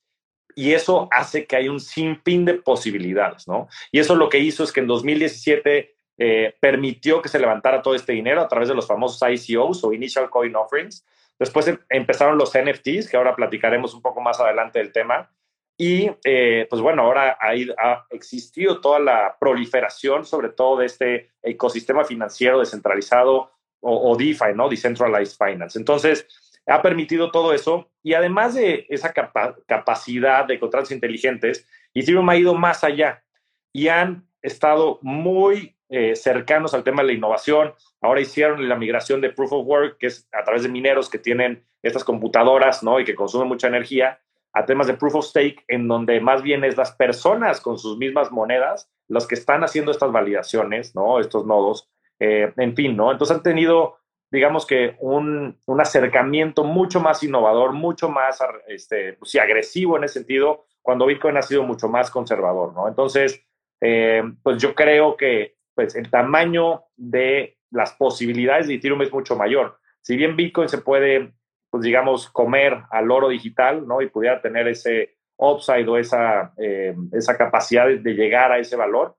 y eso hace que haya un sinfín de posibilidades, ¿no? Y eso lo que hizo es que en 2017 eh, permitió que se levantara todo este dinero a través de los famosos ICOs o Initial Coin Offerings. Después em, empezaron los NFTs, que ahora platicaremos un poco más adelante del tema. Y eh, pues bueno, ahora ha, ha, existido toda la proliferación, sobre todo de este ecosistema financiero descentralizado o, o DeFi, ¿no? Decentralized Finance. Entonces, ha permitido todo eso y además de esa capa capacidad de contratos inteligentes, Ethereum ha ido más allá y han estado muy eh, cercanos al tema de la innovación. Ahora hicieron la migración de Proof of Work, que es a través de mineros que tienen estas computadoras ¿no? y que consumen mucha energía, a temas de Proof of Stake, en donde más bien es las personas con sus mismas monedas los que están haciendo estas validaciones, ¿no? estos nodos, eh, en fin, ¿no? Entonces han tenido, digamos que un, un acercamiento mucho más innovador, mucho más este, pues, sí, agresivo en ese sentido, cuando Bitcoin ha sido mucho más conservador, ¿no? Entonces, eh, pues yo creo que pues el tamaño de las posibilidades de Ethereum es mucho mayor. Si bien Bitcoin se puede, pues digamos, comer al oro digital, ¿no? Y pudiera tener ese upside o esa, eh, esa capacidad de llegar a ese valor,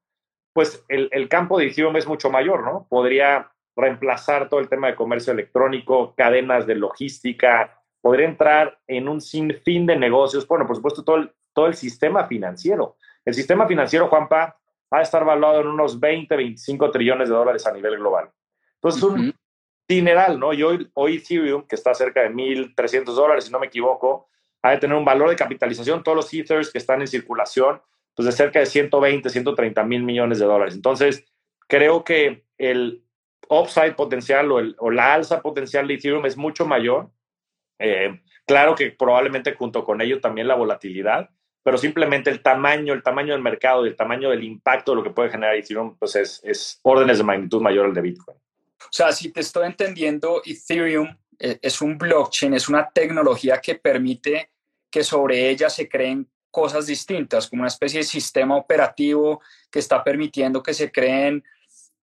pues el, el, campo de Ethereum es mucho mayor, ¿no? Podría reemplazar todo el tema de comercio electrónico, cadenas de logística, podría entrar en un sinfín de negocios, bueno, por supuesto, todo el, todo el sistema financiero. El sistema financiero, Juanpa, va a estar valuado en unos 20, 25 trillones de dólares a nivel global. Entonces, un dineral, ¿no? Y hoy, hoy Ethereum, que está cerca de 1.300 dólares, si no me equivoco, ha de tener un valor de capitalización, todos los Ethers que están en circulación, pues de cerca de 120, 130 mil millones de dólares. Entonces, creo que el upside potencial o, el, o la alza potencial de Ethereum es mucho mayor. Eh, claro que probablemente junto con ello también la volatilidad, pero simplemente el tamaño, el tamaño del mercado y el tamaño del impacto de lo que puede generar Ethereum, pues es, es órdenes de magnitud mayor al de Bitcoin. O sea, si te estoy entendiendo, Ethereum eh, es un blockchain, es una tecnología que permite que sobre ella se creen cosas distintas, como una especie de sistema operativo que está permitiendo que se creen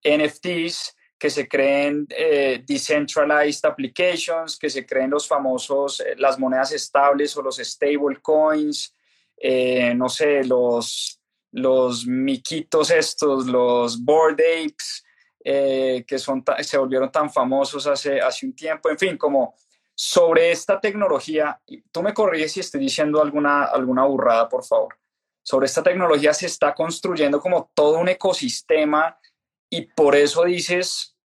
NFTs, que se creen eh, decentralized applications, que se creen los famosos, eh, las monedas estables o los stable coins, eh, no sé, los, los miquitos estos, los board apes, eh, que son, se volvieron tan famosos hace, hace un tiempo, en fin, como sobre esta tecnología, tú me corriges si estoy diciendo alguna, alguna burrada, por favor. Sobre esta tecnología se está construyendo como todo un ecosistema y por eso dices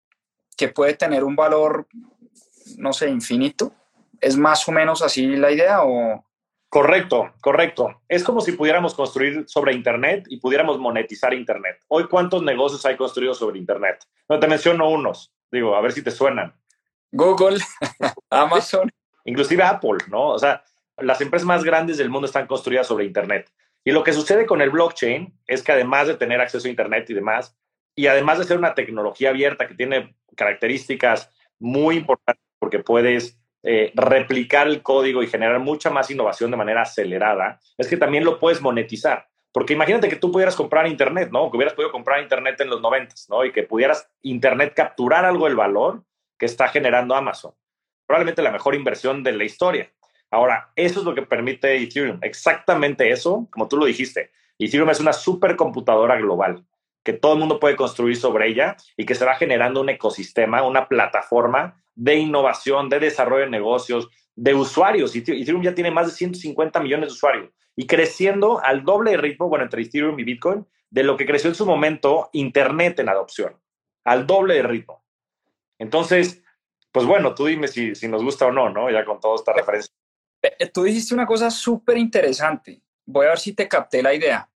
que puede tener un valor, no sé, infinito. ¿Es más o menos así la idea o...? Correcto, correcto. Es como si pudiéramos construir sobre Internet y pudiéramos monetizar Internet. Hoy, ¿cuántos negocios hay construidos sobre Internet? No te menciono unos, digo, a ver si te suenan. Google, Amazon. Inclusive Apple, ¿no? O sea, las empresas más grandes del mundo están construidas sobre Internet. Y lo que sucede con el blockchain es que además de tener acceso a Internet y demás, y además de ser una tecnología abierta que tiene características muy importantes porque puedes eh, replicar el código y generar mucha más innovación de manera acelerada, es que también lo puedes monetizar. Porque imagínate que tú pudieras comprar Internet, ¿no? Que hubieras podido comprar Internet en los 90, ¿no? Y que pudieras Internet capturar algo del valor que está generando Amazon. Probablemente la mejor inversión de la historia. Ahora, eso es lo que permite Ethereum. Exactamente eso, como tú lo dijiste. Ethereum es una supercomputadora global que todo el mundo puede construir sobre ella y que se va generando un ecosistema, una plataforma de innovación, de desarrollo de negocios, de usuarios. Ethereum ya tiene más de 150 millones de usuarios y creciendo al doble de ritmo, bueno, entre Ethereum y Bitcoin, de lo que creció en su momento Internet en adopción. al doble de ritmo. Entonces, pues bueno, tú dime si, si nos gusta o no, ¿no? Ya con toda esta referencia. Eh, tú dijiste una cosa súper interesante. Voy a ver si te capté la idea.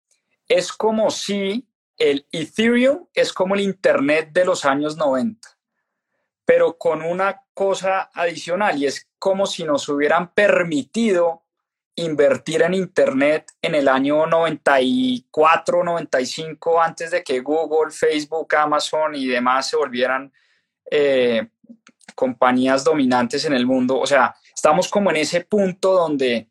Es como si el Ethereum es como el Internet de los años 90, pero con una cosa adicional y es como si nos hubieran permitido invertir en Internet en el año 94, 95, antes de que Google, Facebook, Amazon y demás se volvieran eh, compañías dominantes en el mundo. O sea, estamos como en ese punto donde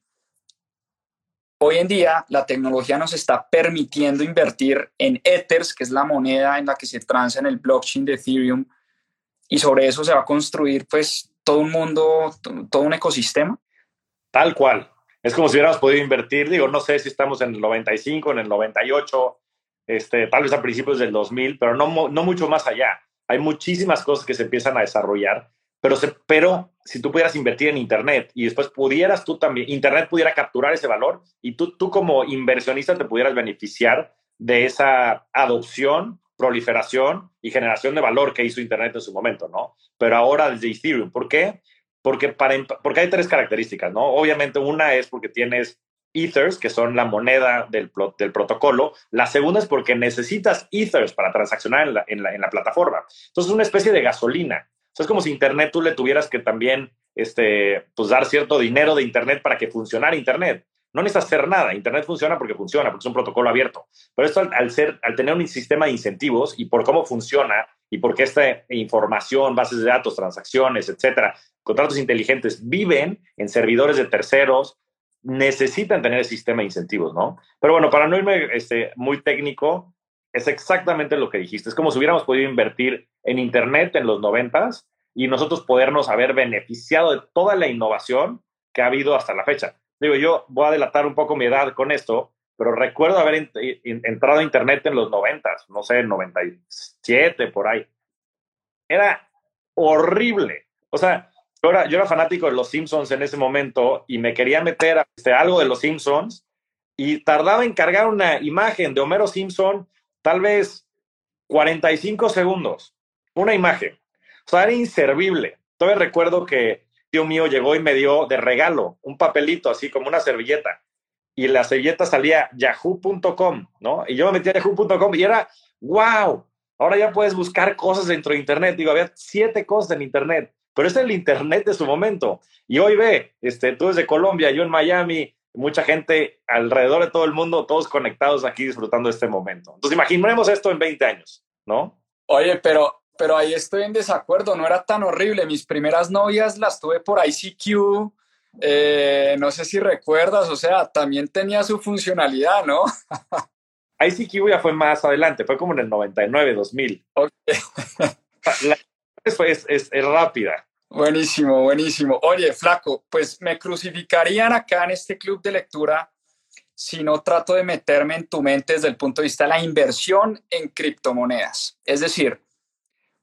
hoy en día la tecnología nos está permitiendo invertir en Ethers, que es la moneda en la que se transa en el blockchain de Ethereum, y sobre eso se va a construir pues todo un mundo, todo un ecosistema. Tal cual. Es como si hubiéramos podido invertir, digo, no sé si estamos en el 95, en el 98, este, tal vez a principios del 2000, pero no, no mucho más allá. Hay muchísimas cosas que se empiezan a desarrollar, pero, pero si tú pudieras invertir en Internet y después pudieras tú también, Internet pudiera capturar ese valor y tú, tú como inversionista te pudieras beneficiar de esa adopción, proliferación y generación de valor que hizo Internet en su momento, ¿no? Pero ahora desde Ethereum, ¿por qué? Porque, para, porque hay tres características, ¿no? Obviamente una es porque tienes Ethers, que son la moneda del, del, protocolo. La segunda es porque necesitas Ethers para transaccionar en la, en la, en la plataforma. Entonces es una especie de gasolina. O sea, es como si Internet tú le tuvieras que también este, pues dar cierto dinero de Internet para que funcionara Internet. No necesitas hacer nada. Internet funciona porque funciona, porque es un protocolo abierto. Pero esto al, ser, al tener un sistema de incentivos y por cómo funciona y porque esta información, bases de datos, transacciones, etcétera, contratos inteligentes viven en servidores de terceros, necesitan tener el sistema de incentivos, ¿no? Pero bueno, para no irme este, muy técnico, es exactamente lo que dijiste. Es como si hubiéramos podido invertir en Internet en los noventas y nosotros podernos haber beneficiado de toda la innovación que ha habido hasta la fecha. Digo, yo voy a delatar un poco mi edad con esto, pero recuerdo haber entrado a Internet en los noventas, no sé, 97, por ahí. Era horrible. O sea, yo era, yo era fanático de los Simpsons en ese momento y me quería meter a este, algo de los Simpsons y tardaba en cargar una imagen de Homero Simpson tal vez 45 segundos, una imagen. O sea, era inservible. Todavía recuerdo que tío mío llegó y me dio de regalo un papelito así como una servilleta. Y la servilleta salía yahoo.com, ¿no? Y yo me metí a yahoo.com y era, wow, ahora ya puedes buscar cosas dentro de Internet. Digo, había siete cosas en Internet, pero es el Internet de su momento. Y hoy ve, este, tú desde Colombia, yo en Miami, mucha gente alrededor de todo el mundo, todos conectados aquí disfrutando este momento. Entonces, imaginemos esto en 20 años, ¿no? Oye, pero, pero ahí estoy en desacuerdo, no era tan horrible. Mis primeras novias las tuve por ICQ, eh, no sé si recuerdas, o sea, también tenía su funcionalidad, ¿no? ICQ ya fue más adelante, fue como en el 99, 2000. La, es, es, es rápida. Buenísimo, buenísimo. Oye, flaco, pues me crucificarían acá en este club de lectura si no trato de meterme en tu mente desde el punto de vista de la inversión en criptomonedas. Es decir,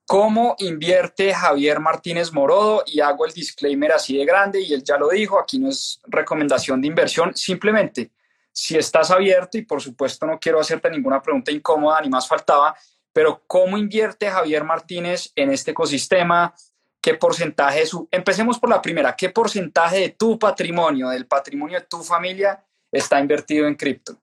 cómo invierte Javier Martínez Morodo y hago el disclaimer así de grande y él ya lo dijo, aquí no es recomendación de inversión, simplemente si estás abierto y por supuesto no quiero hacerte ninguna pregunta incómoda ni más faltaba, pero cómo invierte Javier Martínez en este ecosistema, qué porcentaje de su... Empecemos por la primera, ¿qué porcentaje de tu patrimonio, del patrimonio de tu familia, está invertido en cripto?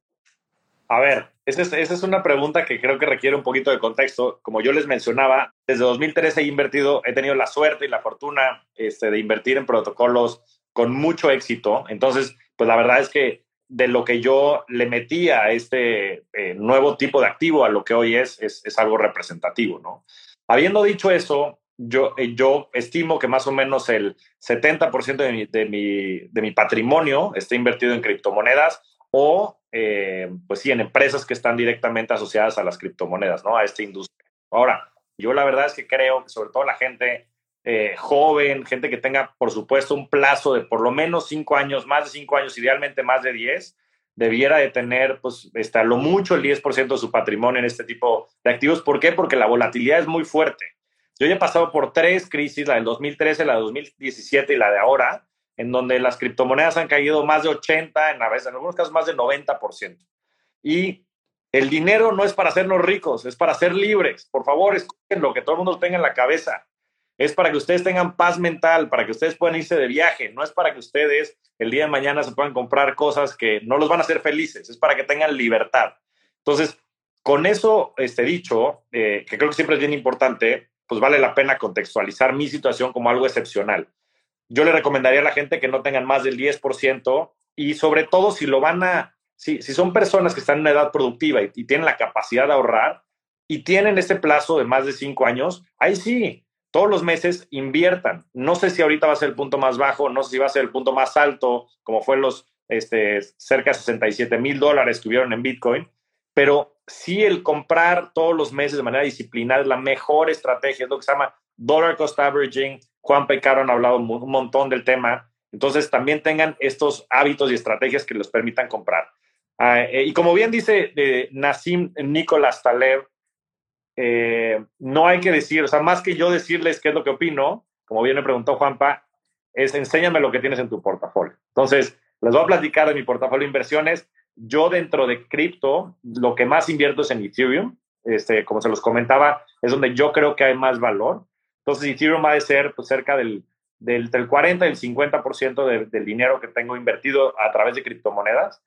A ver, esa es, una pregunta que creo que requiere un poquito de contexto. Como yo les mencionaba, desde 2013 he invertido, he tenido la suerte y la fortuna este, de invertir en protocolos con mucho éxito. Entonces, pues la verdad es que de lo que yo le metía a este eh, nuevo tipo de activo a lo que hoy es, es, es algo representativo, ¿no? Habiendo dicho eso, yo, eh, yo estimo que más o menos el 70% de mi, de, mi, de mi, patrimonio está invertido en criptomonedas o, eh, pues sí, en empresas que están directamente asociadas a las criptomonedas, ¿no? A esta industria. Ahora, yo la verdad es que creo que sobre todo la gente eh, joven, gente que tenga, por supuesto, un plazo de por lo menos cinco años, más de cinco años, idealmente más de 10, debiera de tener, pues, está lo mucho el 10% de su patrimonio en este tipo de activos. ¿Por qué? Porque la volatilidad es muy fuerte. Yo ya he pasado por tres crisis, la del 2013, la del 2017 y la de ahora, en donde las criptomonedas han caído más de 80, en, a en algunos casos más de 90%. Y El dinero no es para hacernos ricos, es para ser libres. Por favor, escuchen lo que todo el mundo tenga en la cabeza. Es para que ustedes tengan paz mental, para que ustedes puedan irse de viaje. No es para que ustedes el día de mañana se puedan comprar cosas que no los van a hacer felices. Es para que tengan libertad. Entonces, con eso este, dicho, eh, que creo que siempre es bien importante, pues vale la pena contextualizar mi situación como algo excepcional. Yo le recomendaría a la gente que no tengan más del 10% y sobre todo si lo van a si, son personas que están en una edad productiva y, tienen la capacidad de ahorrar y tienen ese plazo de más de cinco años, ahí sí, todos los meses inviertan. No sé si ahorita va a ser el punto más bajo, no sé si va a ser el punto más alto, como fue los este, cerca de 67 mil dólares que hubieron en Bitcoin, pero sí el comprar todos los meses de manera disciplinada es la mejor estrategia, es lo que se llama dollar cost averaging. Juan Pecaro han hablado un montón del tema. Entonces también tengan estos hábitos y estrategias que les permitan comprar. Ah, eh, y como bien dice eh, Nassim Nicolás Taleb, eh, no hay que decir, o sea, más que yo decirles qué es lo que opino, como bien me preguntó Juanpa, es enséñame lo que tienes en tu portafolio. Entonces, les voy a platicar de mi portafolio de inversiones. Yo dentro de cripto, lo que más invierto es en Ethereum. Este, como se los comentaba, es donde yo creo que hay más valor. Entonces, Ethereum va a ser pues, cerca del, del, 40 y el 50% del dinero que tengo invertido a través de criptomonedas.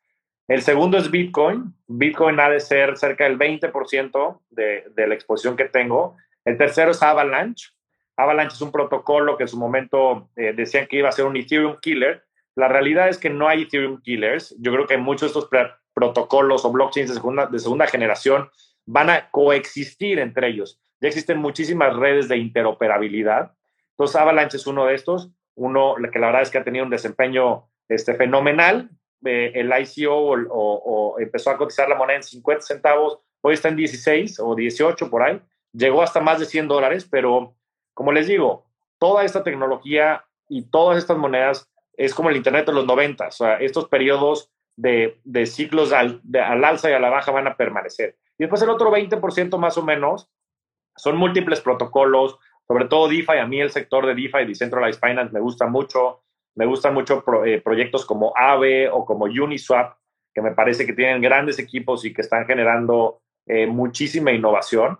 El segundo es Bitcoin. Bitcoin ha de ser cerca del 20% de, de la exposición que tengo. El tercero es Avalanche. Avalanche es un protocolo que en su momento eh, decían que iba a ser un Ethereum killer. La realidad es que no hay Ethereum killers. Yo creo que muchos de estos protocolos o blockchains de segunda, de segunda generación van a coexistir entre ellos. Ya existen muchísimas redes de interoperabilidad. Entonces, Avalanche es uno de estos. Uno que la verdad es que ha tenido un desempeño este, fenomenal. Eh, el ICO o, empezó a cotizar la moneda en 50 centavos, hoy está en 16 o 18 por ahí, llegó hasta más de 100 dólares, pero como les digo, toda esta tecnología y todas estas monedas es como el Internet de los 90, o sea, estos periodos de, de ciclos al, al, alza y a la baja van a permanecer. Y después el otro 20% más o menos son múltiples protocolos, sobre todo DeFi, a mí el sector de DeFi, Decentralized Finance, me gusta mucho, me gustan mucho eh, proyectos como AVE o como Uniswap, que me parece que tienen grandes equipos y que están generando eh, muchísima innovación.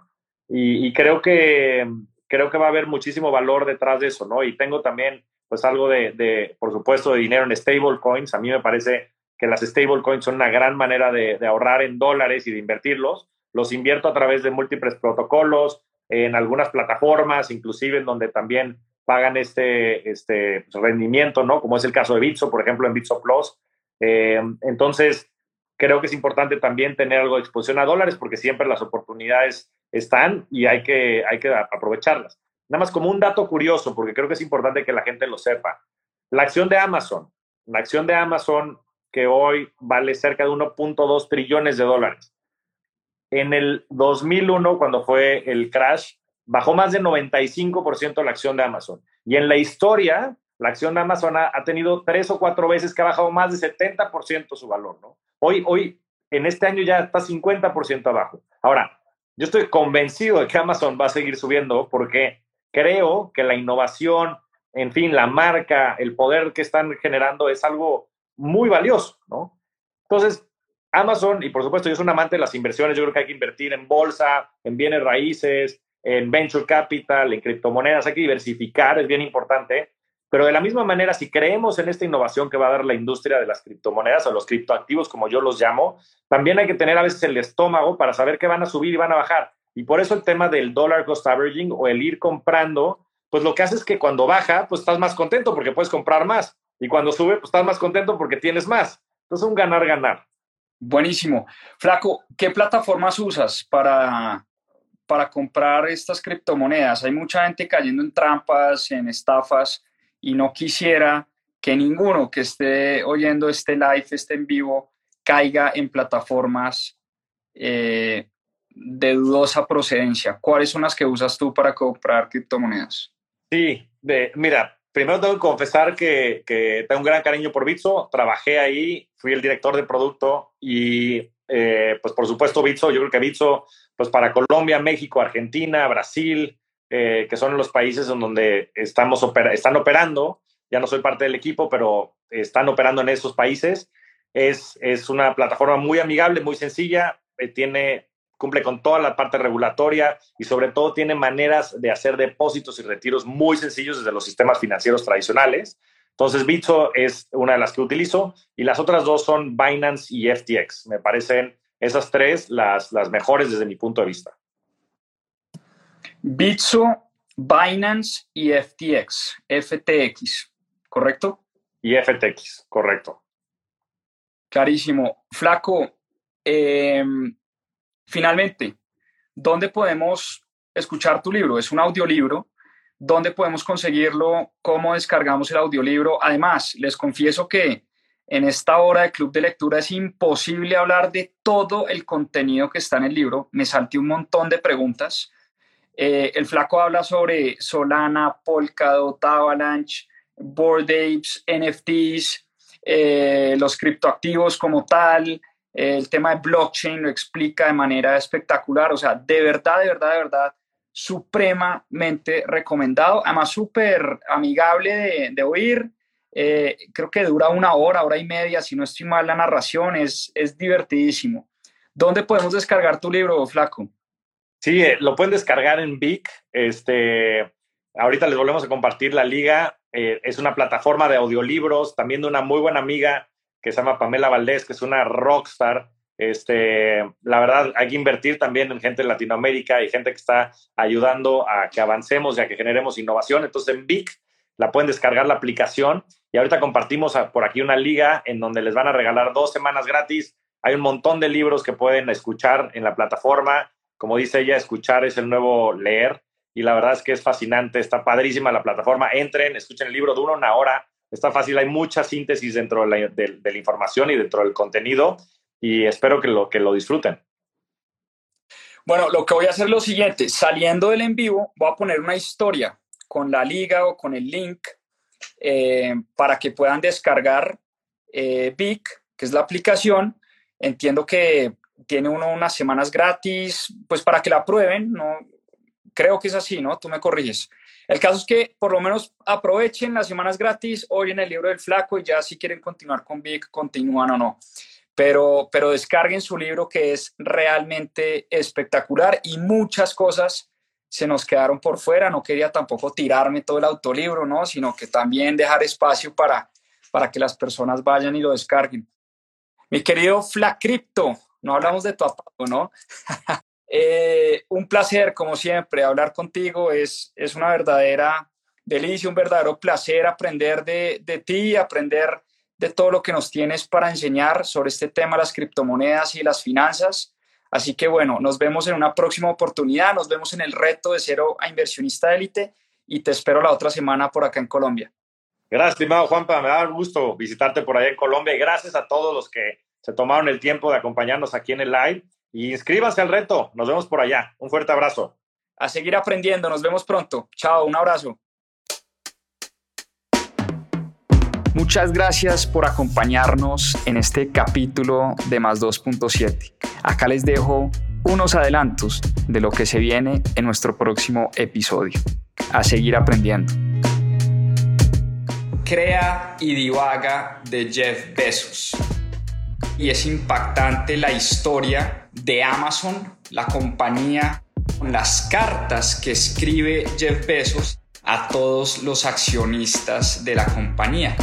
Y, creo, que, creo que va a haber muchísimo valor detrás de eso, ¿no? Y tengo también, pues, algo de, por supuesto, de dinero en stablecoins. A mí me parece que las stablecoins son una gran manera de, ahorrar en dólares y de invertirlos. Los invierto a través de múltiples protocolos, en algunas plataformas, inclusive en donde también pagan este, este pues, rendimiento, ¿no? Como es el caso de Bitso, por ejemplo, en Bitso Plus. Eh, entonces, creo que es importante también tener algo de exposición a dólares porque siempre las oportunidades están y hay que, hay que aprovecharlas. Nada más como un dato curioso, porque creo que es importante que la gente lo sepa. La acción de Amazon, la acción de Amazon que hoy vale cerca de 1.2 trillones de dólares. En el 2001, cuando fue el crash, bajó más del 95% la acción de Amazon. Y en la historia, la acción de Amazon ha, tenido tres o cuatro veces que ha bajado más de 70% su valor, ¿no? Hoy, hoy, en este año ya está 50% abajo. Ahora, yo estoy convencido de que Amazon va a seguir subiendo porque creo que la innovación, en fin, la marca, el poder que están generando es algo muy valioso, ¿no? Entonces, Amazon, y por supuesto yo soy un amante de las inversiones, yo creo que hay que invertir en bolsa, en bienes raíces, en venture capital, en criptomonedas, hay que diversificar, es bien importante. Pero de la misma manera, si creemos en esta innovación que va a dar la industria de las criptomonedas o los criptoactivos, como yo los llamo, también hay que tener a veces el estómago para saber qué van a subir y van a bajar. Y por eso el tema del dollar cost averaging o el ir comprando, pues lo que hace es que cuando baja, pues estás más contento porque puedes comprar más. Y cuando sube, pues estás más contento porque tienes más. Entonces, un ganar-ganar. Buenísimo. Flaco, ¿qué plataformas usas para para comprar estas criptomonedas. Hay mucha gente cayendo en trampas, en estafas, y no quisiera que ninguno que esté oyendo este live, este en vivo, caiga en plataformas eh, de dudosa procedencia. ¿Cuáles son las que usas tú para comprar criptomonedas? Sí, mira, primero tengo que confesar que, que, tengo un gran cariño por Bitso. Trabajé ahí, fui el director de producto y, eh, pues por supuesto, Bitso, yo creo que Bitso pues para Colombia, México, Argentina, Brasil, eh, que son los países en donde estamos están operando. Ya no soy parte del equipo, pero están operando en esos países. Es, es una plataforma muy amigable, muy sencilla. eh, tiene cumple con toda la parte regulatoria y sobre todo tiene maneras de hacer depósitos y retiros muy sencillos desde los sistemas financieros tradicionales. Entonces, Bitso es una de las que utilizo y las otras dos son Binance y FTX. Me parecen esas tres las, las mejores desde mi punto de vista. Bitso, Binance y FTX, FTX, ¿correcto? Y FTX, correcto. Clarísimo. Flaco, eh, Finalmente, ¿dónde podemos escuchar tu libro? Es un audiolibro. ¿Dónde podemos conseguirlo? ¿Cómo descargamos el audiolibro? Además, les confieso que en esta hora de club de lectura es imposible hablar de todo el contenido que está en el libro. Me salté un montón de preguntas. Eh, el flaco habla sobre Solana, Polkadot, Avalanche, Board Apes, NFTs, eh, los criptoactivos como tal, el tema de blockchain lo explica de manera espectacular, o sea, de verdad, de verdad, de verdad, supremamente recomendado, además súper amigable de, oír, eh, creo que dura una hora, hora y media, si no estoy mal la narración, es, es divertidísimo. ¿Dónde podemos descargar tu libro, Flaco? Sí, eh, lo pueden descargar en Vic. Este, ahorita les volvemos a compartir la liga. Eh, es una plataforma de audiolibros, también de una muy buena amiga que se llama Pamela Valdés, que es una rockstar. Este, la verdad, hay que invertir también en gente en Latinoamérica y gente que está ayudando a que avancemos y a que generemos innovación. Entonces, en Vic la pueden descargar la aplicación y ahorita compartimos por aquí una liga en donde les van a regalar dos semanas gratis. Hay un montón de libros que pueden escuchar en la plataforma. Como dice ella, escuchar es el nuevo leer y la verdad es que es fascinante, está padrísima la plataforma. Entren, escuchen el libro, dura una hora está fácil, hay mucha síntesis dentro de la, información y dentro del contenido y espero que lo, que lo disfruten. Bueno, lo que voy a hacer es lo siguiente, saliendo del en vivo, voy a poner una historia con la liga o con el link eh, para que puedan descargar eh, Vic, que es la aplicación. Entiendo que tiene uno unas semanas gratis, pues para que la prueben, ¿no? Creo que es así, ¿no? Tú me corriges. El caso es que por lo menos aprovechen las semanas gratis, hoy en el libro del flaco y ya si quieren continuar con Vic, continúan o no. Pero, pero descarguen su libro que es realmente espectacular y muchas cosas se nos quedaron por fuera. No quería tampoco tirarme todo el autolibro, ¿no? Sino que también dejar espacio para, para que las personas vayan y lo descarguen. Mi querido Flacripto, no hablamos de tu apago, ¿no? Eh, un placer, como siempre, hablar contigo. Es, es una verdadera delicia, un verdadero placer aprender de, de ti, aprender de todo lo que nos tienes para enseñar sobre este tema, las criptomonedas y las finanzas. Así que bueno, nos vemos en una próxima oportunidad, nos vemos en el reto de cero a inversionista élite y te espero la otra semana por acá en Colombia. Gracias, estimado Juanpa, me da gusto visitarte por allá en Colombia y gracias a todos los que se tomaron el tiempo de acompañarnos aquí en el live y inscríbase al reto. Nos vemos por allá. Un fuerte abrazo. A seguir aprendiendo. Nos vemos pronto. Chao, un abrazo. Muchas gracias por acompañarnos en este capítulo de Más 2.7. Acá les dejo unos adelantos de lo que se viene en nuestro próximo episodio. A seguir aprendiendo. Crea y divaga de Jeff Bezos. Y es impactante la historia de Amazon, la compañía, con las cartas que escribe Jeff Bezos a todos los accionistas de la compañía.